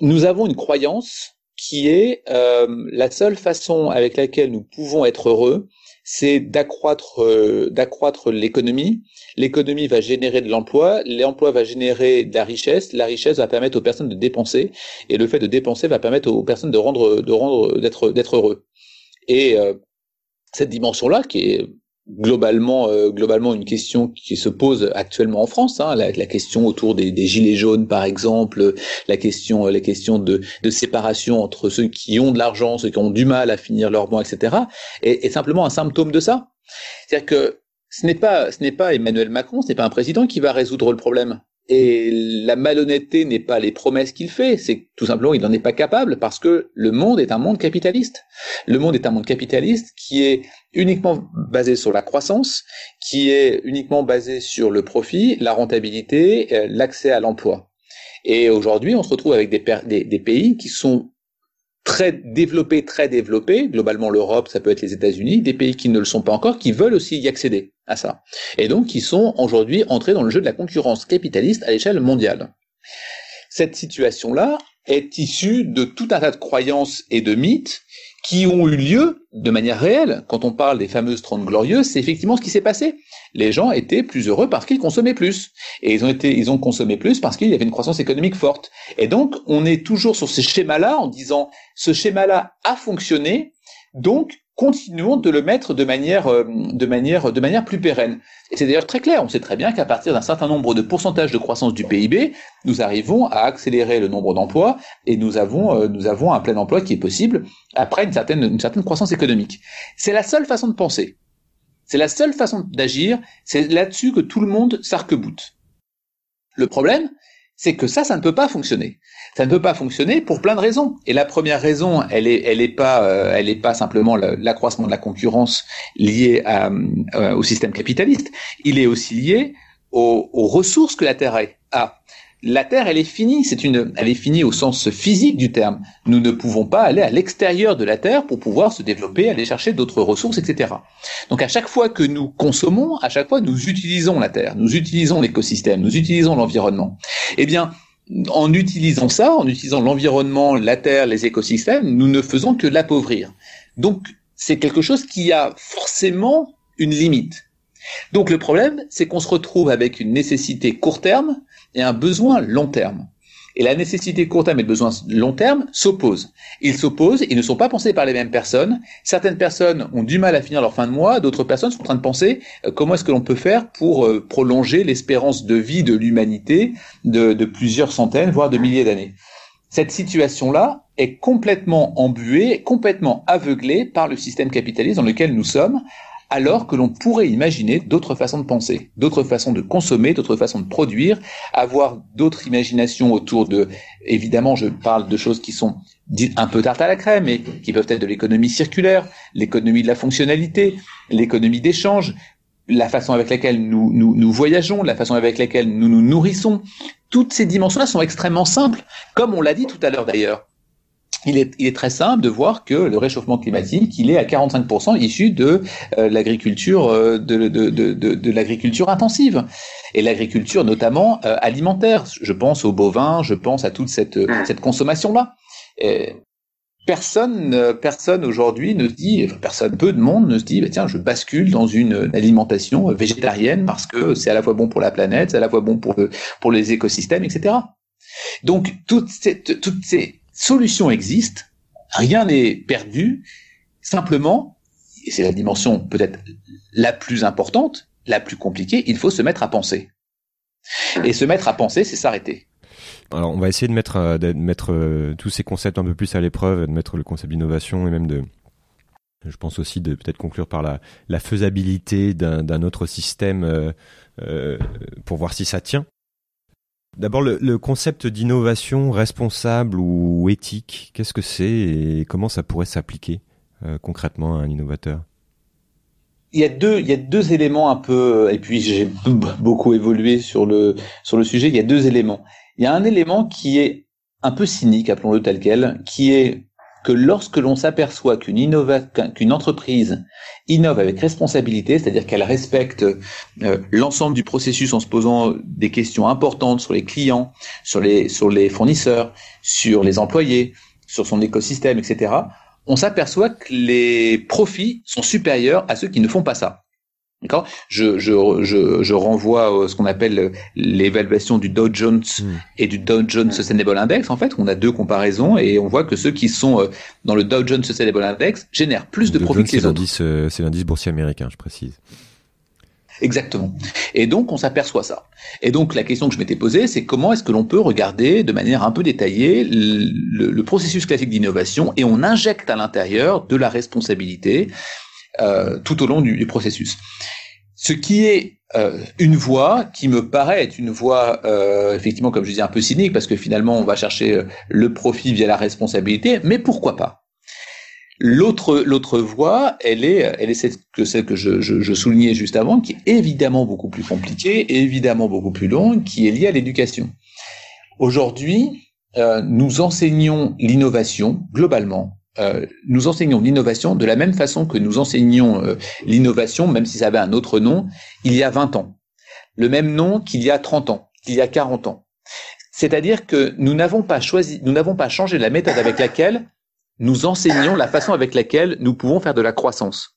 Nous avons une croyance qui est euh, la seule façon avec laquelle nous pouvons être heureux, c'est d'accroître euh, d'accroître l'économie. L'économie va générer de l'emploi, l'emploi va générer de la richesse, la richesse va permettre aux personnes de dépenser, et le fait de dépenser va permettre aux personnes de rendre de rendre d'être d'être heureux. Et euh, cette dimension-là, qui est globalement, euh, globalement une question qui se pose actuellement en France, hein, la, la, question autour des, des, gilets jaunes par exemple, la question, les questions de, de, séparation entre ceux qui ont de l'argent, ceux qui ont du mal à finir leur mois, etc., est, est simplement un symptôme de ça. C'est-à-dire que ce n'est pas, ce n'est pas Emmanuel Macron, ce n'est pas un président qui va résoudre le problème. Et la malhonnêteté n'est pas les promesses qu'il fait, c'est tout simplement il n'en est pas capable parce que le monde est un monde capitaliste. Le monde est un monde capitaliste qui est uniquement basé sur la croissance, qui est uniquement basé sur le profit, la rentabilité, euh, l'accès à l'emploi. Et aujourd'hui, on se retrouve avec des, des, des pays qui sont très développés, très développés, globalement l'Europe, ça peut être les États-Unis, des pays qui ne le sont pas encore, qui veulent aussi y accéder à ça. Et donc qui sont aujourd'hui entrés dans le jeu de la concurrence capitaliste à l'échelle mondiale. Cette situation-là est issue de tout un tas de croyances et de mythes qui ont eu lieu de manière réelle. Quand on parle des fameuses Trente Glorieuses, c'est effectivement ce qui s'est passé. Les gens étaient plus heureux parce qu'ils consommaient plus. Et ils ont été, ils ont consommé plus parce qu'il y avait une croissance économique forte. Et donc, on est toujours sur ces schémas-là en disant, ce schéma-là a fonctionné, donc continuons de le mettre de manière, euh, de manière, de manière plus pérenne. C'est d'ailleurs très clair. On sait très bien qu'à partir d'un certain nombre de pourcentages de croissance du PIB, nous arrivons à accélérer le nombre d'emplois et nous avons, euh, nous avons un plein emploi qui est possible après une certaine, une certaine croissance économique. C'est la seule façon de penser. C'est la seule façon d'agir. C'est là-dessus que tout le monde s'arc-boute. Le problème, c'est que ça, ça ne peut pas fonctionner. Ça ne peut pas fonctionner pour plein de raisons. Et la première raison, elle est, elle est pas, euh, simplement l'accroissement de la concurrence lié euh, au système capitaliste. Il est aussi lié aux ressources que la Terre a la Terre, elle est finie. C'est une, elle est finie au sens physique du terme. Nous ne pouvons pas aller à l'extérieur de la Terre pour pouvoir se développer, aller chercher d'autres ressources, etc. Donc à chaque fois que nous consommons, à chaque fois nous utilisons la Terre, nous utilisons l'écosystème, nous utilisons l'environnement. Eh bien, en utilisant ça, en utilisant l'environnement, la Terre, les écosystèmes, nous ne faisons que l'appauvrir. Donc c'est quelque chose qui a forcément une limite. Donc le problème, c'est qu'on se retrouve avec une nécessité court terme et un besoin long terme. Et la nécessité court terme et le besoin long terme s'opposent. Ils s'opposent, ils ne sont pas pensés par les mêmes personnes. Certaines personnes ont du mal à finir leur fin de mois, d'autres personnes sont en train de penser euh, comment est-ce que l'on peut faire pour euh, prolonger l'espérance de vie de l'humanité de, de plusieurs centaines, voire de milliers d'années. Cette situation-là est complètement embuée, complètement aveuglée par le système capitaliste dans lequel nous sommes, alors que l'on pourrait imaginer d'autres façons de penser, d'autres façons de consommer, d'autres façons de produire, avoir d'autres imaginations autour de, évidemment, je parle de choses qui sont dites un peu tarte à la crème, mais qui peuvent être de l'économie circulaire, l'économie de la fonctionnalité, l'économie d'échange, la façon avec laquelle nous, nous, nous voyageons, la façon avec laquelle nous nous nourrissons, toutes ces dimensions-là sont extrêmement simples, comme on l'a dit tout à l'heure d'ailleurs. Il est, il est, très simple de voir que le réchauffement climatique, il est à 45% issu de euh, l'agriculture, euh, de, de, de, de l'agriculture intensive et l'agriculture notamment euh, alimentaire. Je pense aux bovins, je pense à toute cette, cette consommation-là personne, euh, personne aujourd'hui ne se dit, personne, peu de monde ne se dit, bah, tiens, je bascule dans une alimentation végétarienne parce que c'est à la fois bon pour la planète, c'est à la fois bon pour, pour les écosystèmes, etc. Donc toutes ces, toutes ces solutions existent, rien n'est perdu. Simplement, et c'est la dimension peut-être la plus importante, la plus compliquée, il faut se mettre à penser. Et se mettre à penser, c'est s'arrêter. Alors, on va essayer de mettre, euh, euh, tous ces concepts un peu plus à l'épreuve, de mettre le concept d'innovation et même de, je pense aussi de peut-être conclure par la, faisabilité d'un autre système euh, pour voir si ça tient. D'abord, le, concept d'innovation responsable ou éthique, qu'est-ce que c'est et comment ça pourrait s'appliquer euh, concrètement à un innovateur? Il y a deux, éléments un peu, et puis j'ai beaucoup évolué sur le sujet. Il y a deux éléments il y a un élément qui est un peu cynique, appelons-le tel quel, qui est que lorsque l'on s'aperçoit qu'une entreprise innove avec responsabilité, c'est-à-dire qu'elle respecte euh, l'ensemble du processus en se posant des questions importantes sur les clients, sur les, sur les fournisseurs, sur les employés, sur son écosystème, etc., on s'aperçoit que les profits sont supérieurs à ceux qui ne font pas ça. D'accord? Je, je, je, je, renvoie à ce qu'on appelle l'évaluation du Dow Jones hmm. et du Dow Jones Sustainable Index. En fait, on a deux comparaisons et on voit que ceux qui sont euh, dans le Dow Jones Sustainable Index génèrent plus de profits que les autres. Euh, c'est l'indice boursier américain, je précise. Exactement. Et donc, on s'aperçoit ça. Et donc, la question que je m'étais posée, c'est comment est-ce que l'on peut regarder de manière un peu détaillée le, le processus classique d'innovation et on injecte à l'intérieur de la responsabilité euh, tout au long du, du, processus. Ce qui est euh, une voie qui me paraît être une voie euh, effectivement, comme je disais, un peu cynique, parce que finalement, on va chercher euh, le profit via la responsabilité, mais pourquoi pas? L'autre l'autre voie, elle est elle est celle que celle que je, je, je, soulignais juste avant, qui est évidemment beaucoup plus compliquée, évidemment beaucoup plus longue, qui est liée à l'éducation. Aujourd'hui, euh, nous enseignons l'innovation globalement euh, nous enseignons l'innovation de la même façon que nous enseignons euh, l'innovation, même si ça avait un autre nom, il y a 20 ans. Le même nom qu'il y a 30 ans, qu'il y a 40 ans. C'est-à-dire que nous n'avons pas choisi, nous n'avons pas changé la méthode avec laquelle nous enseignons la façon avec laquelle nous pouvons faire de la croissance.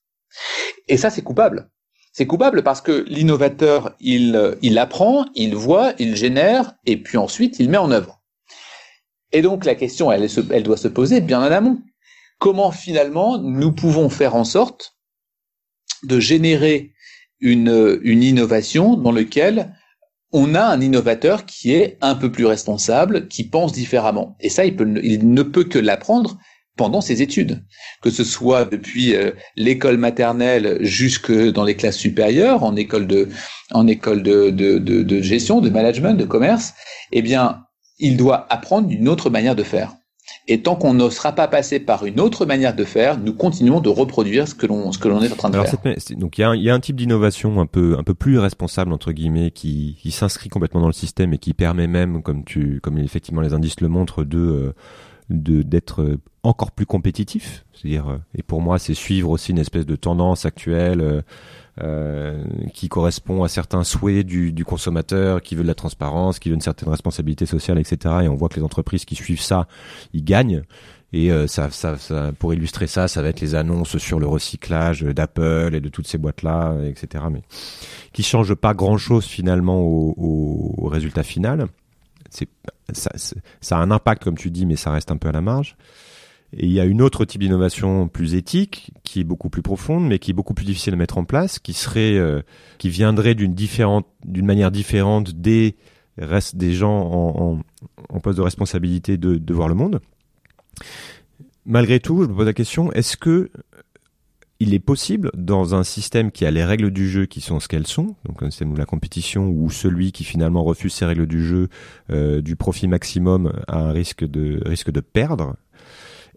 Et ça, c'est coupable. C'est coupable parce que l'innovateur, il, il apprend, il voit, il génère, et puis ensuite, il met en œuvre. Et donc, la question, elle, elle doit se poser bien en amont comment finalement nous pouvons faire en sorte de générer une, une innovation dans laquelle on a un innovateur qui est un peu plus responsable, qui pense différemment. Et ça, il, peut, il ne peut que l'apprendre pendant ses études, que ce soit depuis euh, l'école maternelle jusque dans les classes supérieures, en école de, en école de, de, de, de gestion, de management, de commerce, eh bien, il doit apprendre une autre manière de faire. Et tant qu'on ne sera pas passé par une autre manière de faire, nous continuons de reproduire ce que l'on ce que l'on est en train de faire. donc il y a, un, y a un type d'innovation un peu un peu plus responsable entre guillemets qui, qui s'inscrit complètement dans le système et qui permet même, comme tu comme effectivement les indices le montrent, de euh, de d'être encore plus compétitif. C'est-à-dire euh, et pour moi c'est suivre aussi une espèce de tendance actuelle. Euh, euh, qui correspond à certains souhaits du, du, consommateur, qui veut de la transparence, qui veut une certaine responsabilité sociale, etc. Et on voit que les entreprises qui suivent ça, ils gagnent. Et euh, ça, ça, ça, pour illustrer ça, ça va être les annonces sur le recyclage d'Apple et de toutes ces boîtes-là, etc. Mais qui changent pas grand-chose finalement au, au, résultat final. C'est, ça, ça a un impact, comme tu dis, mais ça reste un peu à la marge. Et il y a une autre type d'innovation plus éthique, qui est beaucoup plus profonde, mais qui est beaucoup plus difficile à mettre en place, qui serait, euh, qui viendrait d'une différente, d'une manière différente des restes des gens en, en, en, poste de responsabilité de, de voir le monde. Malgré tout, je me pose la question est-ce que il est possible dans un système qui a les règles du jeu qui sont ce qu'elles sont, donc un système de la compétition où celui qui finalement refuse ces règles du jeu euh, du profit maximum a un risque de risque de perdre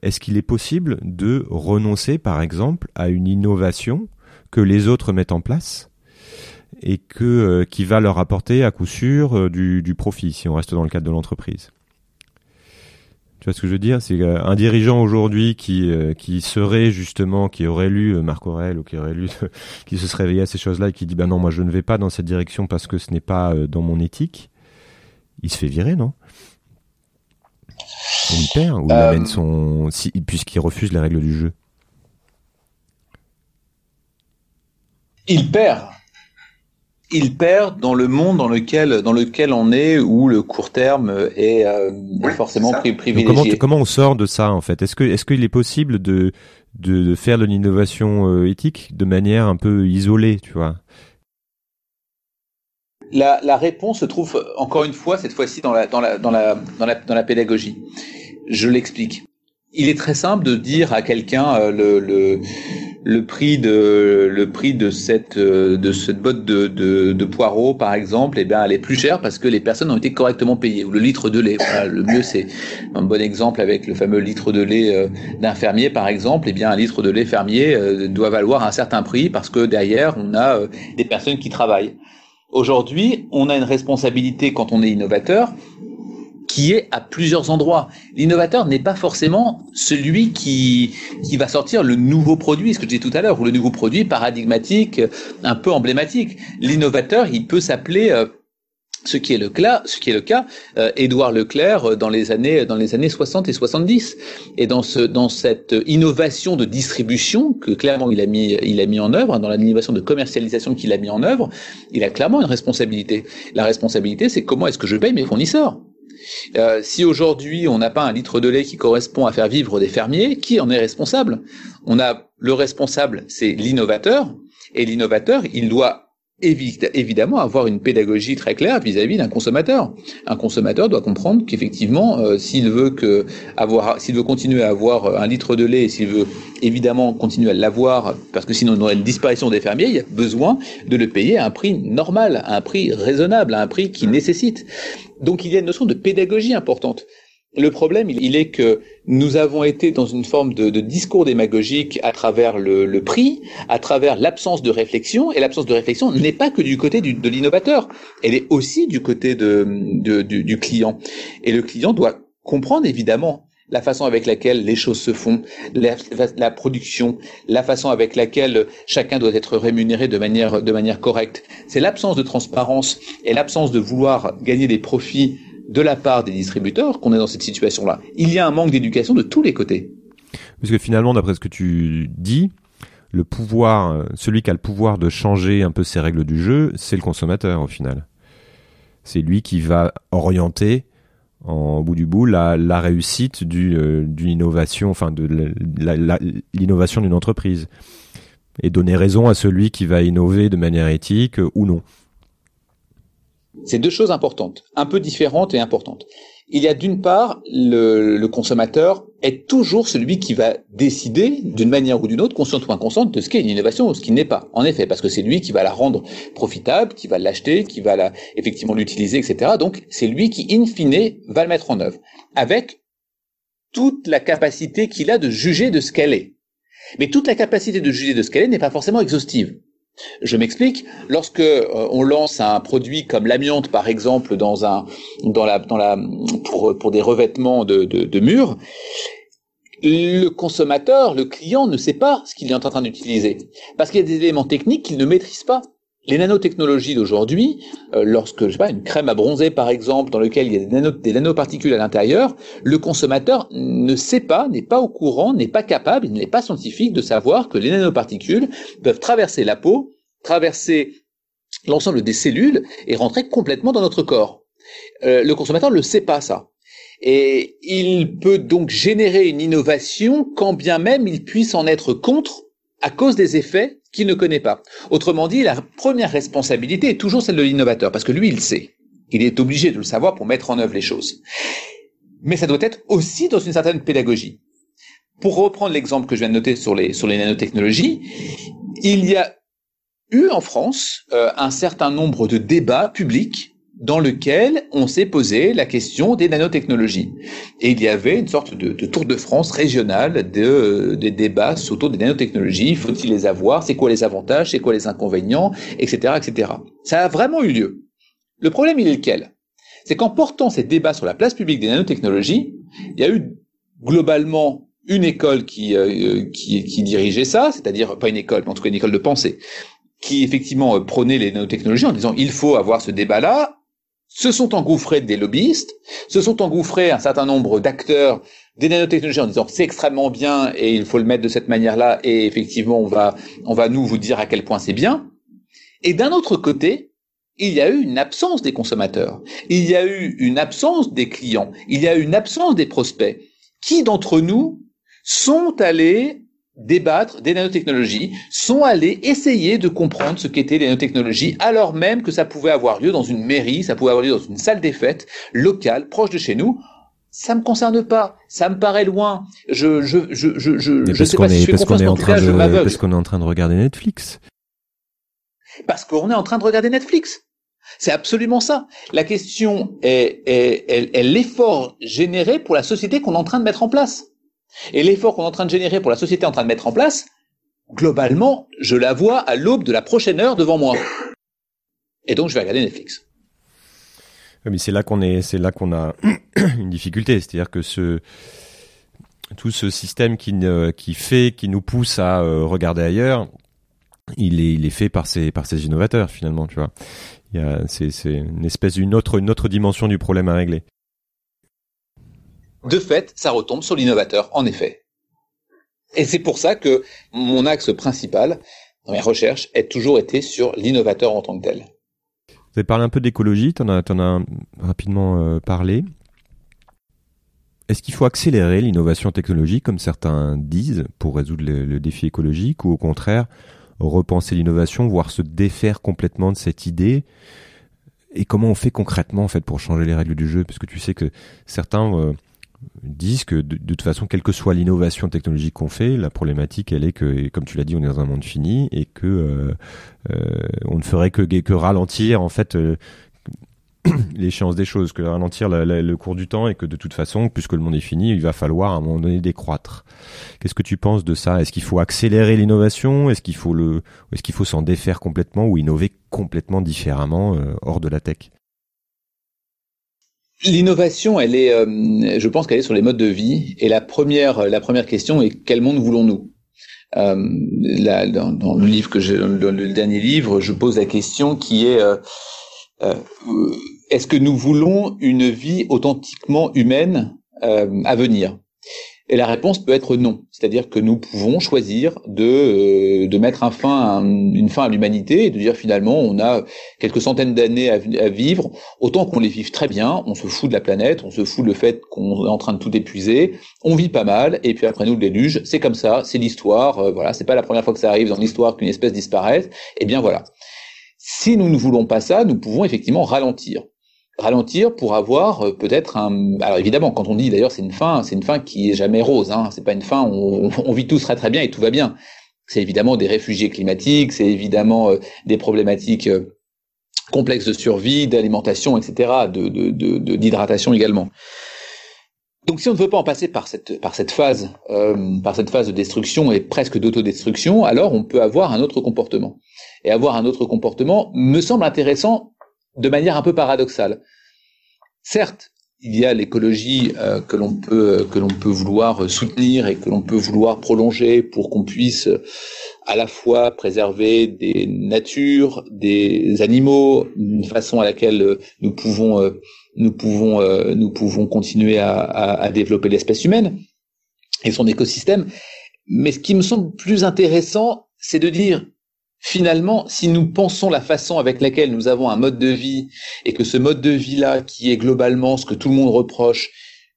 est-ce qu'il est possible de renoncer, par exemple, à une innovation que les autres mettent en place et que qui va leur apporter à coup sûr du, du profit si on reste dans le cadre de l'entreprise? Tu vois ce que je veux dire? C'est un dirigeant aujourd'hui qui qui serait justement qui aurait lu Marc Aurel ou qui aurait lu qui se serait réveillé à ces choses-là et qui dit ben non moi je ne vais pas dans cette direction parce que ce n'est pas dans mon éthique. Il se fait virer non? Il perd ou il amène son si, puisqu'il refuse les règles du jeu. il perd. Il perd dans le monde dans lequel dans lequel on est où le court terme est, euh, forcément privilégié. comment, comment on sort de ça en fait? Est-ce que est-ce qu'il est possible de, de, faire de l'innovation euh, éthique de manière un peu isolée, tu vois? La, la, réponse se trouve encore une fois cette fois-ci dans la pédagogie. Je l'explique il est très simple de dire à quelqu'un euh, le, le, prix de le prix de cette euh, botte de, poireaux par exemple, eh bien elle est plus chère parce que les personnes ont été correctement payées. Ou le litre de lait, le mieux c'est un bon exemple avec le fameux litre de lait euh, d'un fermier par exemple. Eh bien un litre de lait fermier doit valoir un certain prix parce que derrière on a des personnes qui travaillent. Aujourd'hui, on a une responsabilité quand on est innovateur qui est à plusieurs endroits. L'innovateur n'est pas forcément celui qui, qui va sortir le nouveau produit, ce que je disais tout à l'heure, ou le nouveau produit paradigmatique, un peu emblématique. L'innovateur, il peut s'appeler euh, ce qui est le cas, ce qui est le cas, euh, Édouard Leclerc euh, dans les années dans les années 60 et 70 et dans ce dans cette innovation de distribution que clairement il a mis il a mis en œuvre dans l'innovation de commercialisation qu'il a mis en œuvre, il a clairement une responsabilité. La responsabilité c'est comment est-ce que je paye mes fournisseurs. Euh, si aujourd'hui on n'a pas un litre de lait qui correspond à faire vivre des fermiers, qui en est responsable? On a le responsable, c'est l'innovateur, et l'innovateur, il doit évidemment avoir une pédagogie très claire vis-à-vis d'un consommateur. Un consommateur doit comprendre qu'effectivement, euh, s'il veut que avoir, s'il veut continuer à avoir un litre de lait, s'il veut évidemment continuer à l'avoir, parce que sinon on aurait une disparition des fermiers, il y a besoin de le payer à un prix normal, à un prix raisonnable, à un prix qui nécessite. Donc il y a une notion de pédagogie importante. Le problème, il est que nous avons été dans une forme de, discours démagogique à travers le, prix, à travers l'absence de réflexion, et l'absence de réflexion n'est pas que du côté de l'innovateur, elle est aussi du côté du, client. Et le client doit comprendre évidemment la façon avec laquelle les choses se font, la, production, la façon avec laquelle chacun doit être rémunéré de manière correcte. C'est l'absence de transparence et l'absence de vouloir gagner des profits de la part des distributeurs qu'on est dans cette situation-là. Il y a un manque d'éducation de tous les côtés. Parce que finalement, d'après ce que tu dis, le pouvoir, euh, celui qui a le pouvoir de changer un peu ces règles du jeu, c'est le consommateur au final. C'est lui qui va orienter en, au bout du bout la, réussite euh, d'une innovation, enfin de l'innovation d'une entreprise, et donner raison à celui qui va innover de manière éthique ou non. C'est deux choses importantes, un peu différentes et importantes. Il y a d'une part, le, le, consommateur est toujours celui qui va décider d'une manière ou d'une autre, consciente ou inconsciente, de ce qu'est une innovation ou ce qui n'est pas. En effet, parce que c'est lui qui va la rendre profitable, qui va l'acheter, qui va la, effectivement l'utiliser, etc. Donc, c'est lui qui, in fine, va le mettre en œuvre. Avec toute la capacité qu'il a de juger de ce qu'elle est. Mais toute la capacité de juger de ce qu'elle est n'est pas forcément exhaustive. Je m'explique. Lorsque euh, on lance un produit comme l'amiante, par exemple, dans un, dans la, dans la, pour, pour des revêtements de, de, de murs, le consommateur, le client ne sait pas ce qu'il est en train d'utiliser parce qu'il y a des éléments techniques qu'il ne maîtrise pas. Les nanotechnologies d'aujourd'hui, euh, lorsque je sais pas une crème à bronzer par exemple dans lequel il y a des, nano, des nanoparticules à l'intérieur, le consommateur ne sait pas, n'est pas au courant, n'est pas capable, il n'est pas scientifique de savoir que les nanoparticules peuvent traverser la peau, traverser l'ensemble des cellules et rentrer complètement dans notre corps. Euh, le consommateur ne sait pas ça. Et il peut donc générer une innovation quand bien même il puisse en être contre à cause des effets qu'il ne connaît pas. Autrement dit, la première responsabilité est toujours celle de l'innovateur, parce que lui, il sait. Il est obligé de le savoir pour mettre en œuvre les choses. Mais ça doit être aussi dans une certaine pédagogie. Pour reprendre l'exemple que je viens de noter sur les, sur les nanotechnologies, il y a eu en France euh, un certain nombre de débats publics dans lequel on s'est posé la question des nanotechnologies. Et il y avait une sorte de, tour de France régionale de, des débats autour des nanotechnologies. Faut-il les avoir? C'est quoi les avantages? C'est quoi les inconvénients? Etc. etc. Ça a vraiment eu lieu. Le problème, il est lequel? C'est qu'en portant ces débats sur la place publique des nanotechnologies, il y a eu globalement une école qui, euh, qui, qui dirigeait ça, c'est-à-dire pas une école, mais en tout cas une école de pensée, qui effectivement prônait les nanotechnologies en disant il faut avoir ce débat-là, se sont engouffrés des lobbyistes, se sont engouffrés un certain nombre d'acteurs des nanotechnologies en disant c'est extrêmement bien et il faut le mettre de cette manière-là et effectivement on va on va nous vous dire à quel point c'est bien. Et d'un autre côté, il y a eu une absence des consommateurs, il y a eu une absence des clients, il y a eu une absence des prospects. Qui d'entre nous sont allés débattre des nanotechnologies, sont allés essayer de comprendre ce qu'étaient les nanotechnologies, alors même que ça pouvait avoir lieu dans une mairie, ça pouvait avoir lieu dans une salle des fêtes locale, proche de chez nous. Ça me concerne pas, ça me paraît loin. Je je je je je, je sais pas si je parce est en train de parce qu'on est en train de regarder Netflix. Parce qu'on est en train de regarder Netflix. C'est absolument ça. La question est, est, est, est l'effort généré pour la société qu'on est en train de mettre en place. Et l'effort qu'on est en train de générer pour la société en train de mettre en place, globalement, je la vois à l'aube de la prochaine heure devant moi. Et donc, je vais regarder Netflix. Mais c'est là qu'on est, c'est là qu'on a une difficulté, c'est-à-dire que ce tout ce système qui qui fait, qui nous pousse à euh, regarder ailleurs, il est, il est fait par ces par ces innovateurs finalement, tu vois. C'est, c'est une espèce d'une autre une autre dimension du problème à régler. De fait, ça retombe sur l'innovateur, en effet. Et c'est pour ça que mon axe principal dans mes recherches a toujours été sur l'innovateur en tant que tel. Vous avez parlé un peu d'écologie, tu en as, en as rapidement euh, parlé. Est-ce qu'il faut accélérer l'innovation technologique, comme certains disent, pour résoudre le, le défi écologique, ou au contraire, repenser l'innovation, voire se défaire complètement de cette idée? Et comment on fait concrètement, en fait, pour changer les règles du jeu? Parce que tu sais que certains euh, disent que de, toute façon, quelle que soit l'innovation technologique qu'on fait, la problématique, elle est que, comme tu l'as dit, on est dans un monde fini et que euh, euh, on ne ferait que, ralentir en fait euh, l'échéance des choses, que ralentir le cours du temps et que de toute façon, puisque le monde est fini, il va falloir à un moment donné décroître. Qu'est-ce que tu penses de ça? Est-ce qu'il faut accélérer l'innovation? Est-ce qu'il faut le, est-ce qu'il faut s'en défaire complètement ou innover complètement différemment hors de la tech? L'innovation, elle est, euh, je pense qu'elle est sur les modes de vie. Et la première, la première question est quel monde voulons-nous? Euh, dans, le livre que j'ai, dans le dernier livre, je pose la question qui est euh, euh, est-ce que nous voulons une vie authentiquement humaine à venir? Et la réponse peut être non. C'est-à-dire que nous pouvons choisir de, euh, de mettre un fin une fin à l'humanité et de dire finalement on a quelques centaines d'années à, vivre, autant qu'on les vive très bien, on se fout de la planète, on se fout de le fait qu'on est en train de tout épuiser, on vit pas mal, et puis après nous le déluge, c'est comme ça, c'est l'histoire, euh, voilà, c'est pas la première fois que ça arrive dans l'histoire qu'une espèce disparaisse, et eh bien voilà. Si nous ne voulons pas ça, nous pouvons effectivement ralentir ralentir pour avoir euh, peut-être un. Alors évidemment, quand on dit d'ailleurs c'est une fin, c'est une fin qui est jamais rose. Hein. C'est pas une fin. On, on vit tous très très bien et tout va bien. C'est évidemment des réfugiés climatiques, c'est évidemment euh, des problématiques euh, complexes de survie, d'alimentation, etc., de, d'hydratation de, également. Donc si on ne veut pas en passer par cette par cette phase euh, par cette phase de destruction et presque d'autodestruction, alors on peut avoir un autre comportement. Et avoir un autre comportement me semble intéressant de manière un peu paradoxale. Certes, il y a l'écologie euh, que l'on peut que l'on peut vouloir soutenir et que l'on peut vouloir prolonger pour qu'on puisse à la fois préserver des natures, des animaux, une façon à laquelle nous pouvons euh, nous pouvons euh, nous pouvons continuer à, à développer l'espèce humaine et son écosystème. Mais ce qui me semble plus intéressant, c'est de dire finalement, si nous pensons la façon avec laquelle nous avons un mode de vie et que ce mode de vie-là, qui est globalement ce que tout le monde reproche,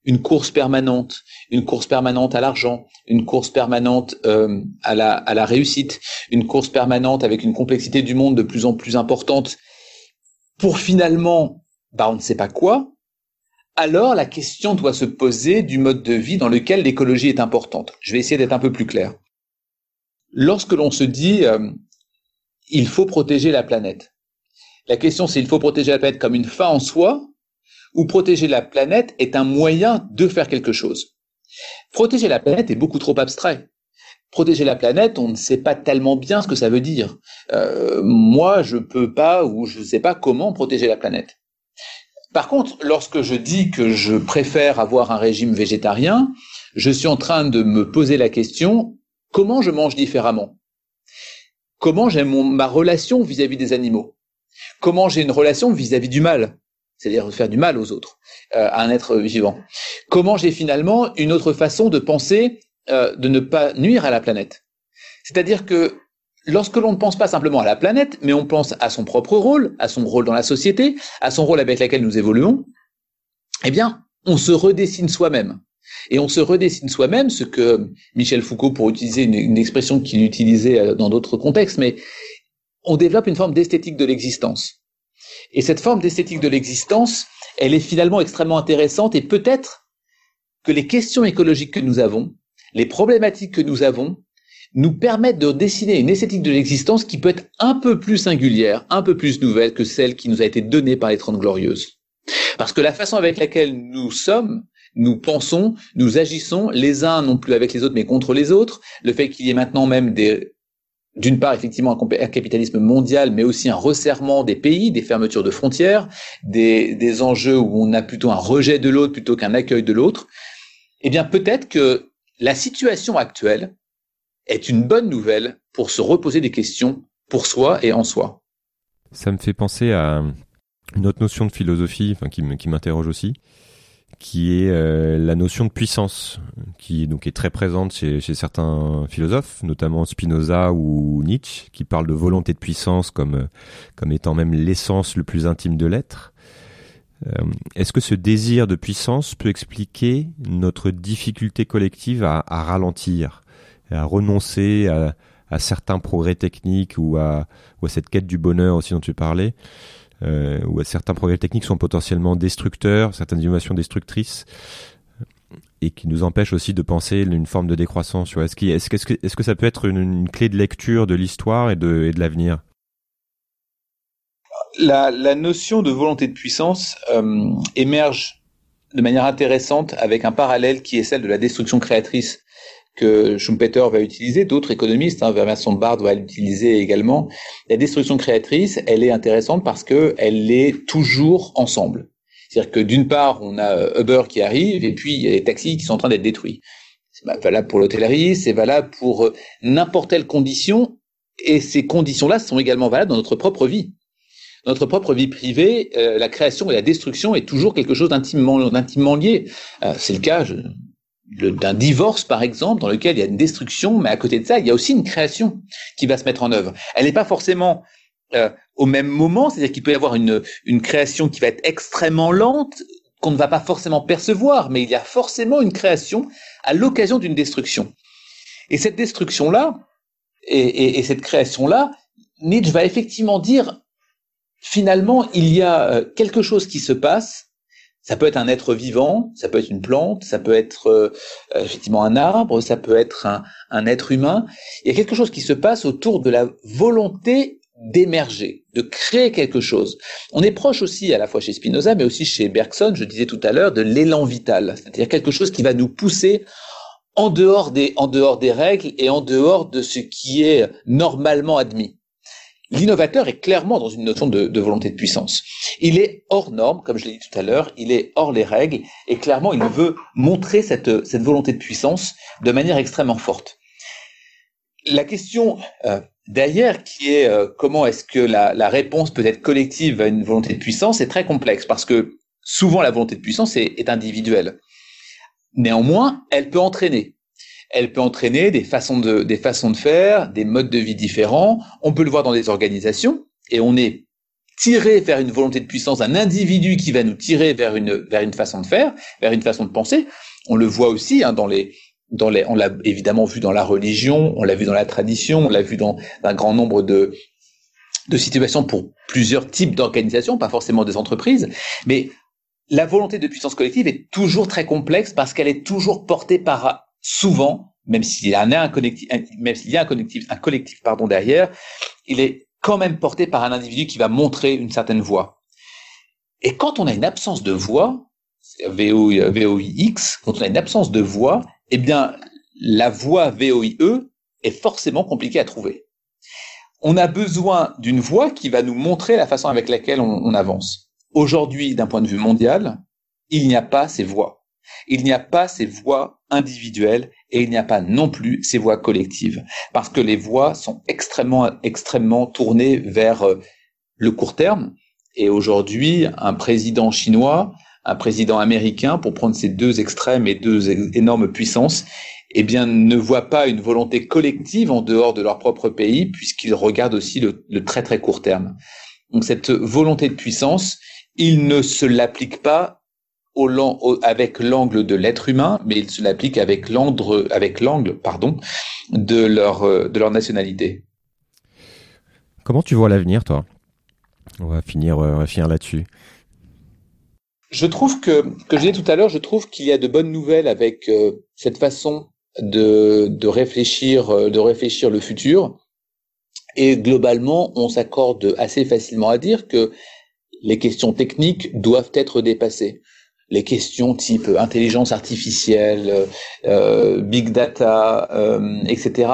une course permanente, une course permanente à l'argent, une course permanente euh, à, la, à la réussite, une course permanente avec une complexité du monde de plus en plus importante, pour finalement, bah on ne sait pas quoi, alors la question doit se poser du mode de vie dans lequel l'écologie est importante. Je vais essayer d'être un peu plus clair. Lorsque l'on se dit euh, il faut protéger la planète. La question, c'est il faut protéger la planète comme une fin en soi, ou protéger la planète est un moyen de faire quelque chose. Protéger la planète est beaucoup trop abstrait. Protéger la planète, on ne sait pas tellement bien ce que ça veut dire. Euh, moi, je peux pas ou je ne sais pas comment protéger la planète. Par contre, lorsque je dis que je préfère avoir un régime végétarien, je suis en train de me poser la question comment je mange différemment? Comment j'ai ma relation vis-à-vis des animaux? Comment j'ai une relation vis-à-vis du mal? C'est-à-dire faire du mal aux autres, euh, à un être vivant. Comment j'ai finalement une autre façon de penser, euh, de ne pas nuire à la planète? C'est-à-dire que lorsque l'on ne pense pas simplement à la planète, mais on pense à son propre rôle, à son rôle dans la société, à son rôle avec lequel nous évoluons, eh bien, on se redessine soi-même. Et on se redessine soi-même, ce que Michel Foucault, pour utiliser une, expression qu'il utilisait euh, dans d'autres contextes, mais on développe une forme d'esthétique de l'existence. Et cette forme d'esthétique de l'existence, elle est finalement extrêmement intéressante et peut-être que les questions écologiques que nous avons, les problématiques que nous avons, nous permettent de dessiner une esthétique de l'existence qui peut être un peu plus singulière, un peu plus nouvelle que celle qui nous a été donnée par les Trente Glorieuses. Parce que la façon avec laquelle nous sommes, nous pensons, nous agissons, les uns non plus avec les autres, mais contre les autres, le fait qu'il y ait maintenant même des, d'une part effectivement un, capitalisme mondial, mais aussi un resserrement des pays, des fermetures de frontières, des, des enjeux où on a plutôt un rejet de l'autre plutôt qu'un accueil de l'autre, eh bien peut-être que la situation actuelle est une bonne nouvelle pour se reposer des questions pour soi et en soi. Ça me fait penser à une autre notion de philosophie, enfin qui m'interroge aussi, qui est euh, la notion de puissance, qui donc est très présente chez, chez, certains philosophes, notamment Spinoza ou Nietzsche, qui parlent de volonté de puissance comme comme étant même l'essence le plus intime de l'être. Euh, est-ce que ce désir de puissance peut expliquer notre difficulté collective à, à ralentir, à renoncer à, à, certains progrès techniques ou à, ou à cette quête du bonheur aussi dont tu parlais? Euh, où certains progrès techniques sont potentiellement destructeurs, certaines innovations destructrices, et qui nous empêchent aussi de penser une forme de décroissance. Est-ce que, ça peut être une, clé de lecture de l'histoire et de, l'avenir? La, la, notion de volonté de puissance euh, émerge de manière intéressante avec un parallèle qui est celle de la destruction créatrice que Schumpeter va utiliser, d'autres économistes, hein, Bard va l'utiliser également. La destruction créatrice, elle est intéressante parce que elle est toujours ensemble. C'est-à-dire que d'une part, on a euh, Uber qui arrive et puis il y a les taxis qui sont en train d'être détruits. C'est valable pour l'hôtellerie, c'est valable pour euh, n'importe quelle condition et ces conditions-là sont également valables dans notre propre vie. notre propre vie privée, euh, la création et la destruction est toujours quelque chose d'intimement, d'intimement lié. c'est le cas, je, d'un divorce, par exemple, dans lequel il y a une destruction, mais à côté de ça, il y a aussi une création qui va se mettre en œuvre. Elle n'est pas forcément euh, au même moment, c'est-à-dire qu'il peut y avoir une, une création qui va être extrêmement lente, qu'on ne va pas forcément percevoir, mais il y a forcément une création à l'occasion d'une destruction. Et cette destruction-là, et, et, et cette création-là, Nietzsche va effectivement dire, finalement, il y a euh, quelque chose qui se passe ça peut être un être vivant, ça peut être une plante, ça peut être euh, effectivement un arbre, ça peut être un, un, être humain. Il y a quelque chose qui se passe autour de la volonté d'émerger, de créer quelque chose. On est proche aussi, à la fois chez Spinoza, mais aussi chez Bergson, je disais tout à l'heure, de l'élan vital, c'est-à-dire quelque chose qui va nous pousser en dehors des, en dehors des règles et en dehors de ce qui est normalement admis. L'innovateur est clairement dans une notion de, volonté de puissance. Il est hors norme, comme je l'ai dit tout à l'heure, il est hors les règles, et clairement il veut montrer cette, volonté de puissance de manière extrêmement forte. La question euh, derrière, qui est euh, comment est-ce que la, réponse peut être collective à une volonté de puissance, est très complexe, parce que souvent la volonté de puissance est individuelle. Néanmoins, elle peut entraîner elle peut entraîner des façons de, des façons de faire, des modes de vie différents. On peut le voir dans des organisations et on est tiré vers une volonté de puissance, un individu qui va nous tirer vers une, vers une façon de faire, vers une façon de penser. On le voit aussi hein, dans les, dans les, on l'a évidemment vu dans la religion, on l'a vu dans la tradition, on l'a vu dans un grand nombre de, de situations pour plusieurs types d'organisations, pas forcément des entreprises, mais la volonté de puissance collective est toujours très complexe parce qu'elle est toujours portée par souvent, même s'il y a un, collectif, même s'il y a un collectif, un collectif pardon derrière, il est quand même porté par un individu qui va montrer une certaine voix. Et quand on a une absence de voix, VOIX, quand on a une absence de voix, eh bien, la voix VOIE est forcément compliquée à trouver. On a besoin d'une voix qui va nous montrer la façon avec laquelle on, on avance. Aujourd'hui, d'un point de vue mondial, il n'y a pas ces voix. Il n'y a pas ces voix individuelles et il n'y a pas non plus ces voix collectives. Parce que les voix sont extrêmement, extrêmement tournées vers euh, le court terme. Et aujourd'hui, un président chinois, un président américain, pour prendre ces deux extrêmes et deux énormes puissances, eh bien, ne voit pas une volonté collective en dehors de leur propre pays, puisqu'ils regardent aussi le, le, très très court terme. Donc cette volonté de puissance, il ne se l'applique pas avec l'angle de l'être humain, mais ils se l'appliquent avec l'angle, avec l'angle, pardon, de leur, euh, de leur nationalité. Comment tu vois l'avenir, toi? On va finir, euh, on va finir là-dessus. Je trouve que, que je disais tout à l'heure, je trouve qu'il y a de bonnes nouvelles avec euh, cette façon de, de réfléchir, de réfléchir le futur. Et globalement, on s'accorde assez facilement à dire que les questions techniques doivent être dépassées les questions type intelligence artificielle, euh, big data, euh, etc.,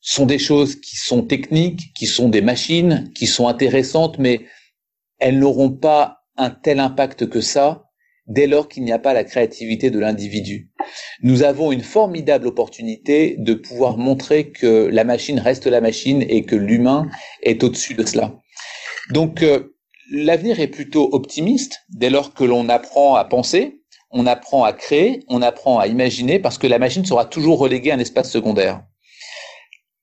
sont des choses qui sont techniques, qui sont des machines, qui sont intéressantes, mais elles n'auront pas un tel impact que ça dès lors qu'il n'y a pas la créativité de l'individu. Nous avons une formidable opportunité de pouvoir montrer que la machine reste la machine et que l'humain est au-dessus de cela. Donc, euh, l'avenir est plutôt optimiste dès lors que l'on apprend à penser, on apprend à créer, on apprend à imaginer, parce que la machine sera toujours reléguée à un espace secondaire.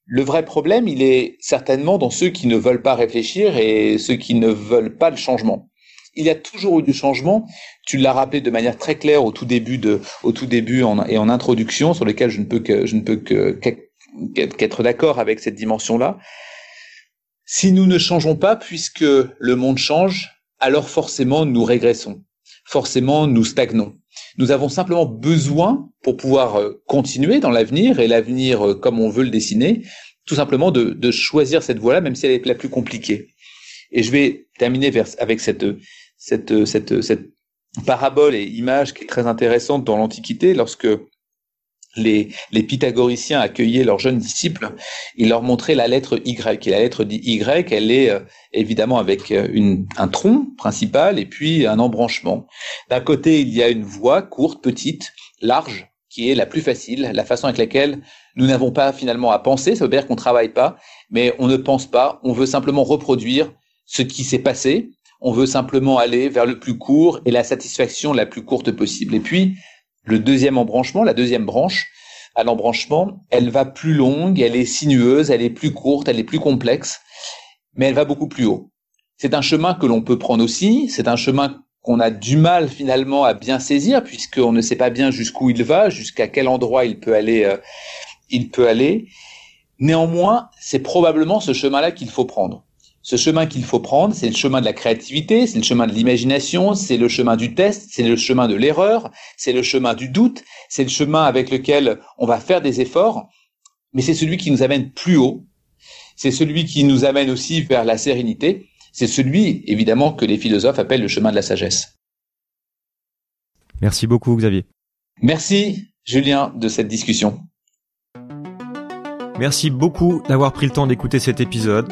Le vrai problème, il est certainement dans ceux qui ne veulent pas réfléchir et ceux qui ne veulent pas le changement. Il y a toujours eu du changement. Tu l'as rappelé de manière très claire au tout début de, au tout début et en introduction, sur lequel je ne peux que, je ne peux que, qu'être d'accord avec cette dimension-là. Si nous ne changeons pas, puisque le monde change, alors forcément nous régressons, forcément nous stagnons. Nous avons simplement besoin, pour pouvoir euh, continuer dans l'avenir, et l'avenir euh, comme on veut le dessiner, tout simplement de, choisir cette voie-là, même si elle est la plus compliquée. Et je vais terminer avec cette, cette, cette, cette parabole et image qui est très intéressante dans l'Antiquité, lorsque les, les, pythagoriciens accueillaient leurs jeunes disciples, ils leur montraient la lettre Y. Et la lettre Y, elle est euh, évidemment avec euh, une, un tronc principal et puis un embranchement. D'un côté, il y a une voie courte, petite, large, qui est la plus facile, la façon avec laquelle nous n'avons pas finalement à penser. Ça veut dire qu'on travaille pas, mais on ne pense pas. On veut simplement reproduire ce qui s'est passé. On veut simplement aller vers le plus court et la satisfaction la plus courte possible. Et puis, le deuxième embranchement, la deuxième branche à l'embranchement, elle va plus longue, elle est sinueuse, elle est plus courte, elle est plus complexe, mais elle va beaucoup plus haut. C'est un chemin que l'on peut prendre aussi, c'est un chemin qu'on a du mal finalement à bien saisir puisqu'on ne sait pas bien jusqu'où il va, jusqu'à quel endroit il peut aller. Euh, il peut aller. Néanmoins, c'est probablement ce chemin-là qu'il faut prendre. Ce chemin qu'il faut prendre, c'est le chemin de la créativité, c'est le chemin de l'imagination, c'est le chemin du test, c'est le chemin de l'erreur, c'est le chemin du doute, c'est le chemin avec lequel on va faire des efforts, mais c'est celui qui nous amène plus haut, c'est celui qui nous amène aussi vers la sérénité, c'est celui, évidemment, que les philosophes appellent le chemin de la sagesse. Merci beaucoup, Xavier. Merci, Julien, de cette discussion. Merci beaucoup d'avoir pris le temps d'écouter cet épisode.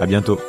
À bientôt.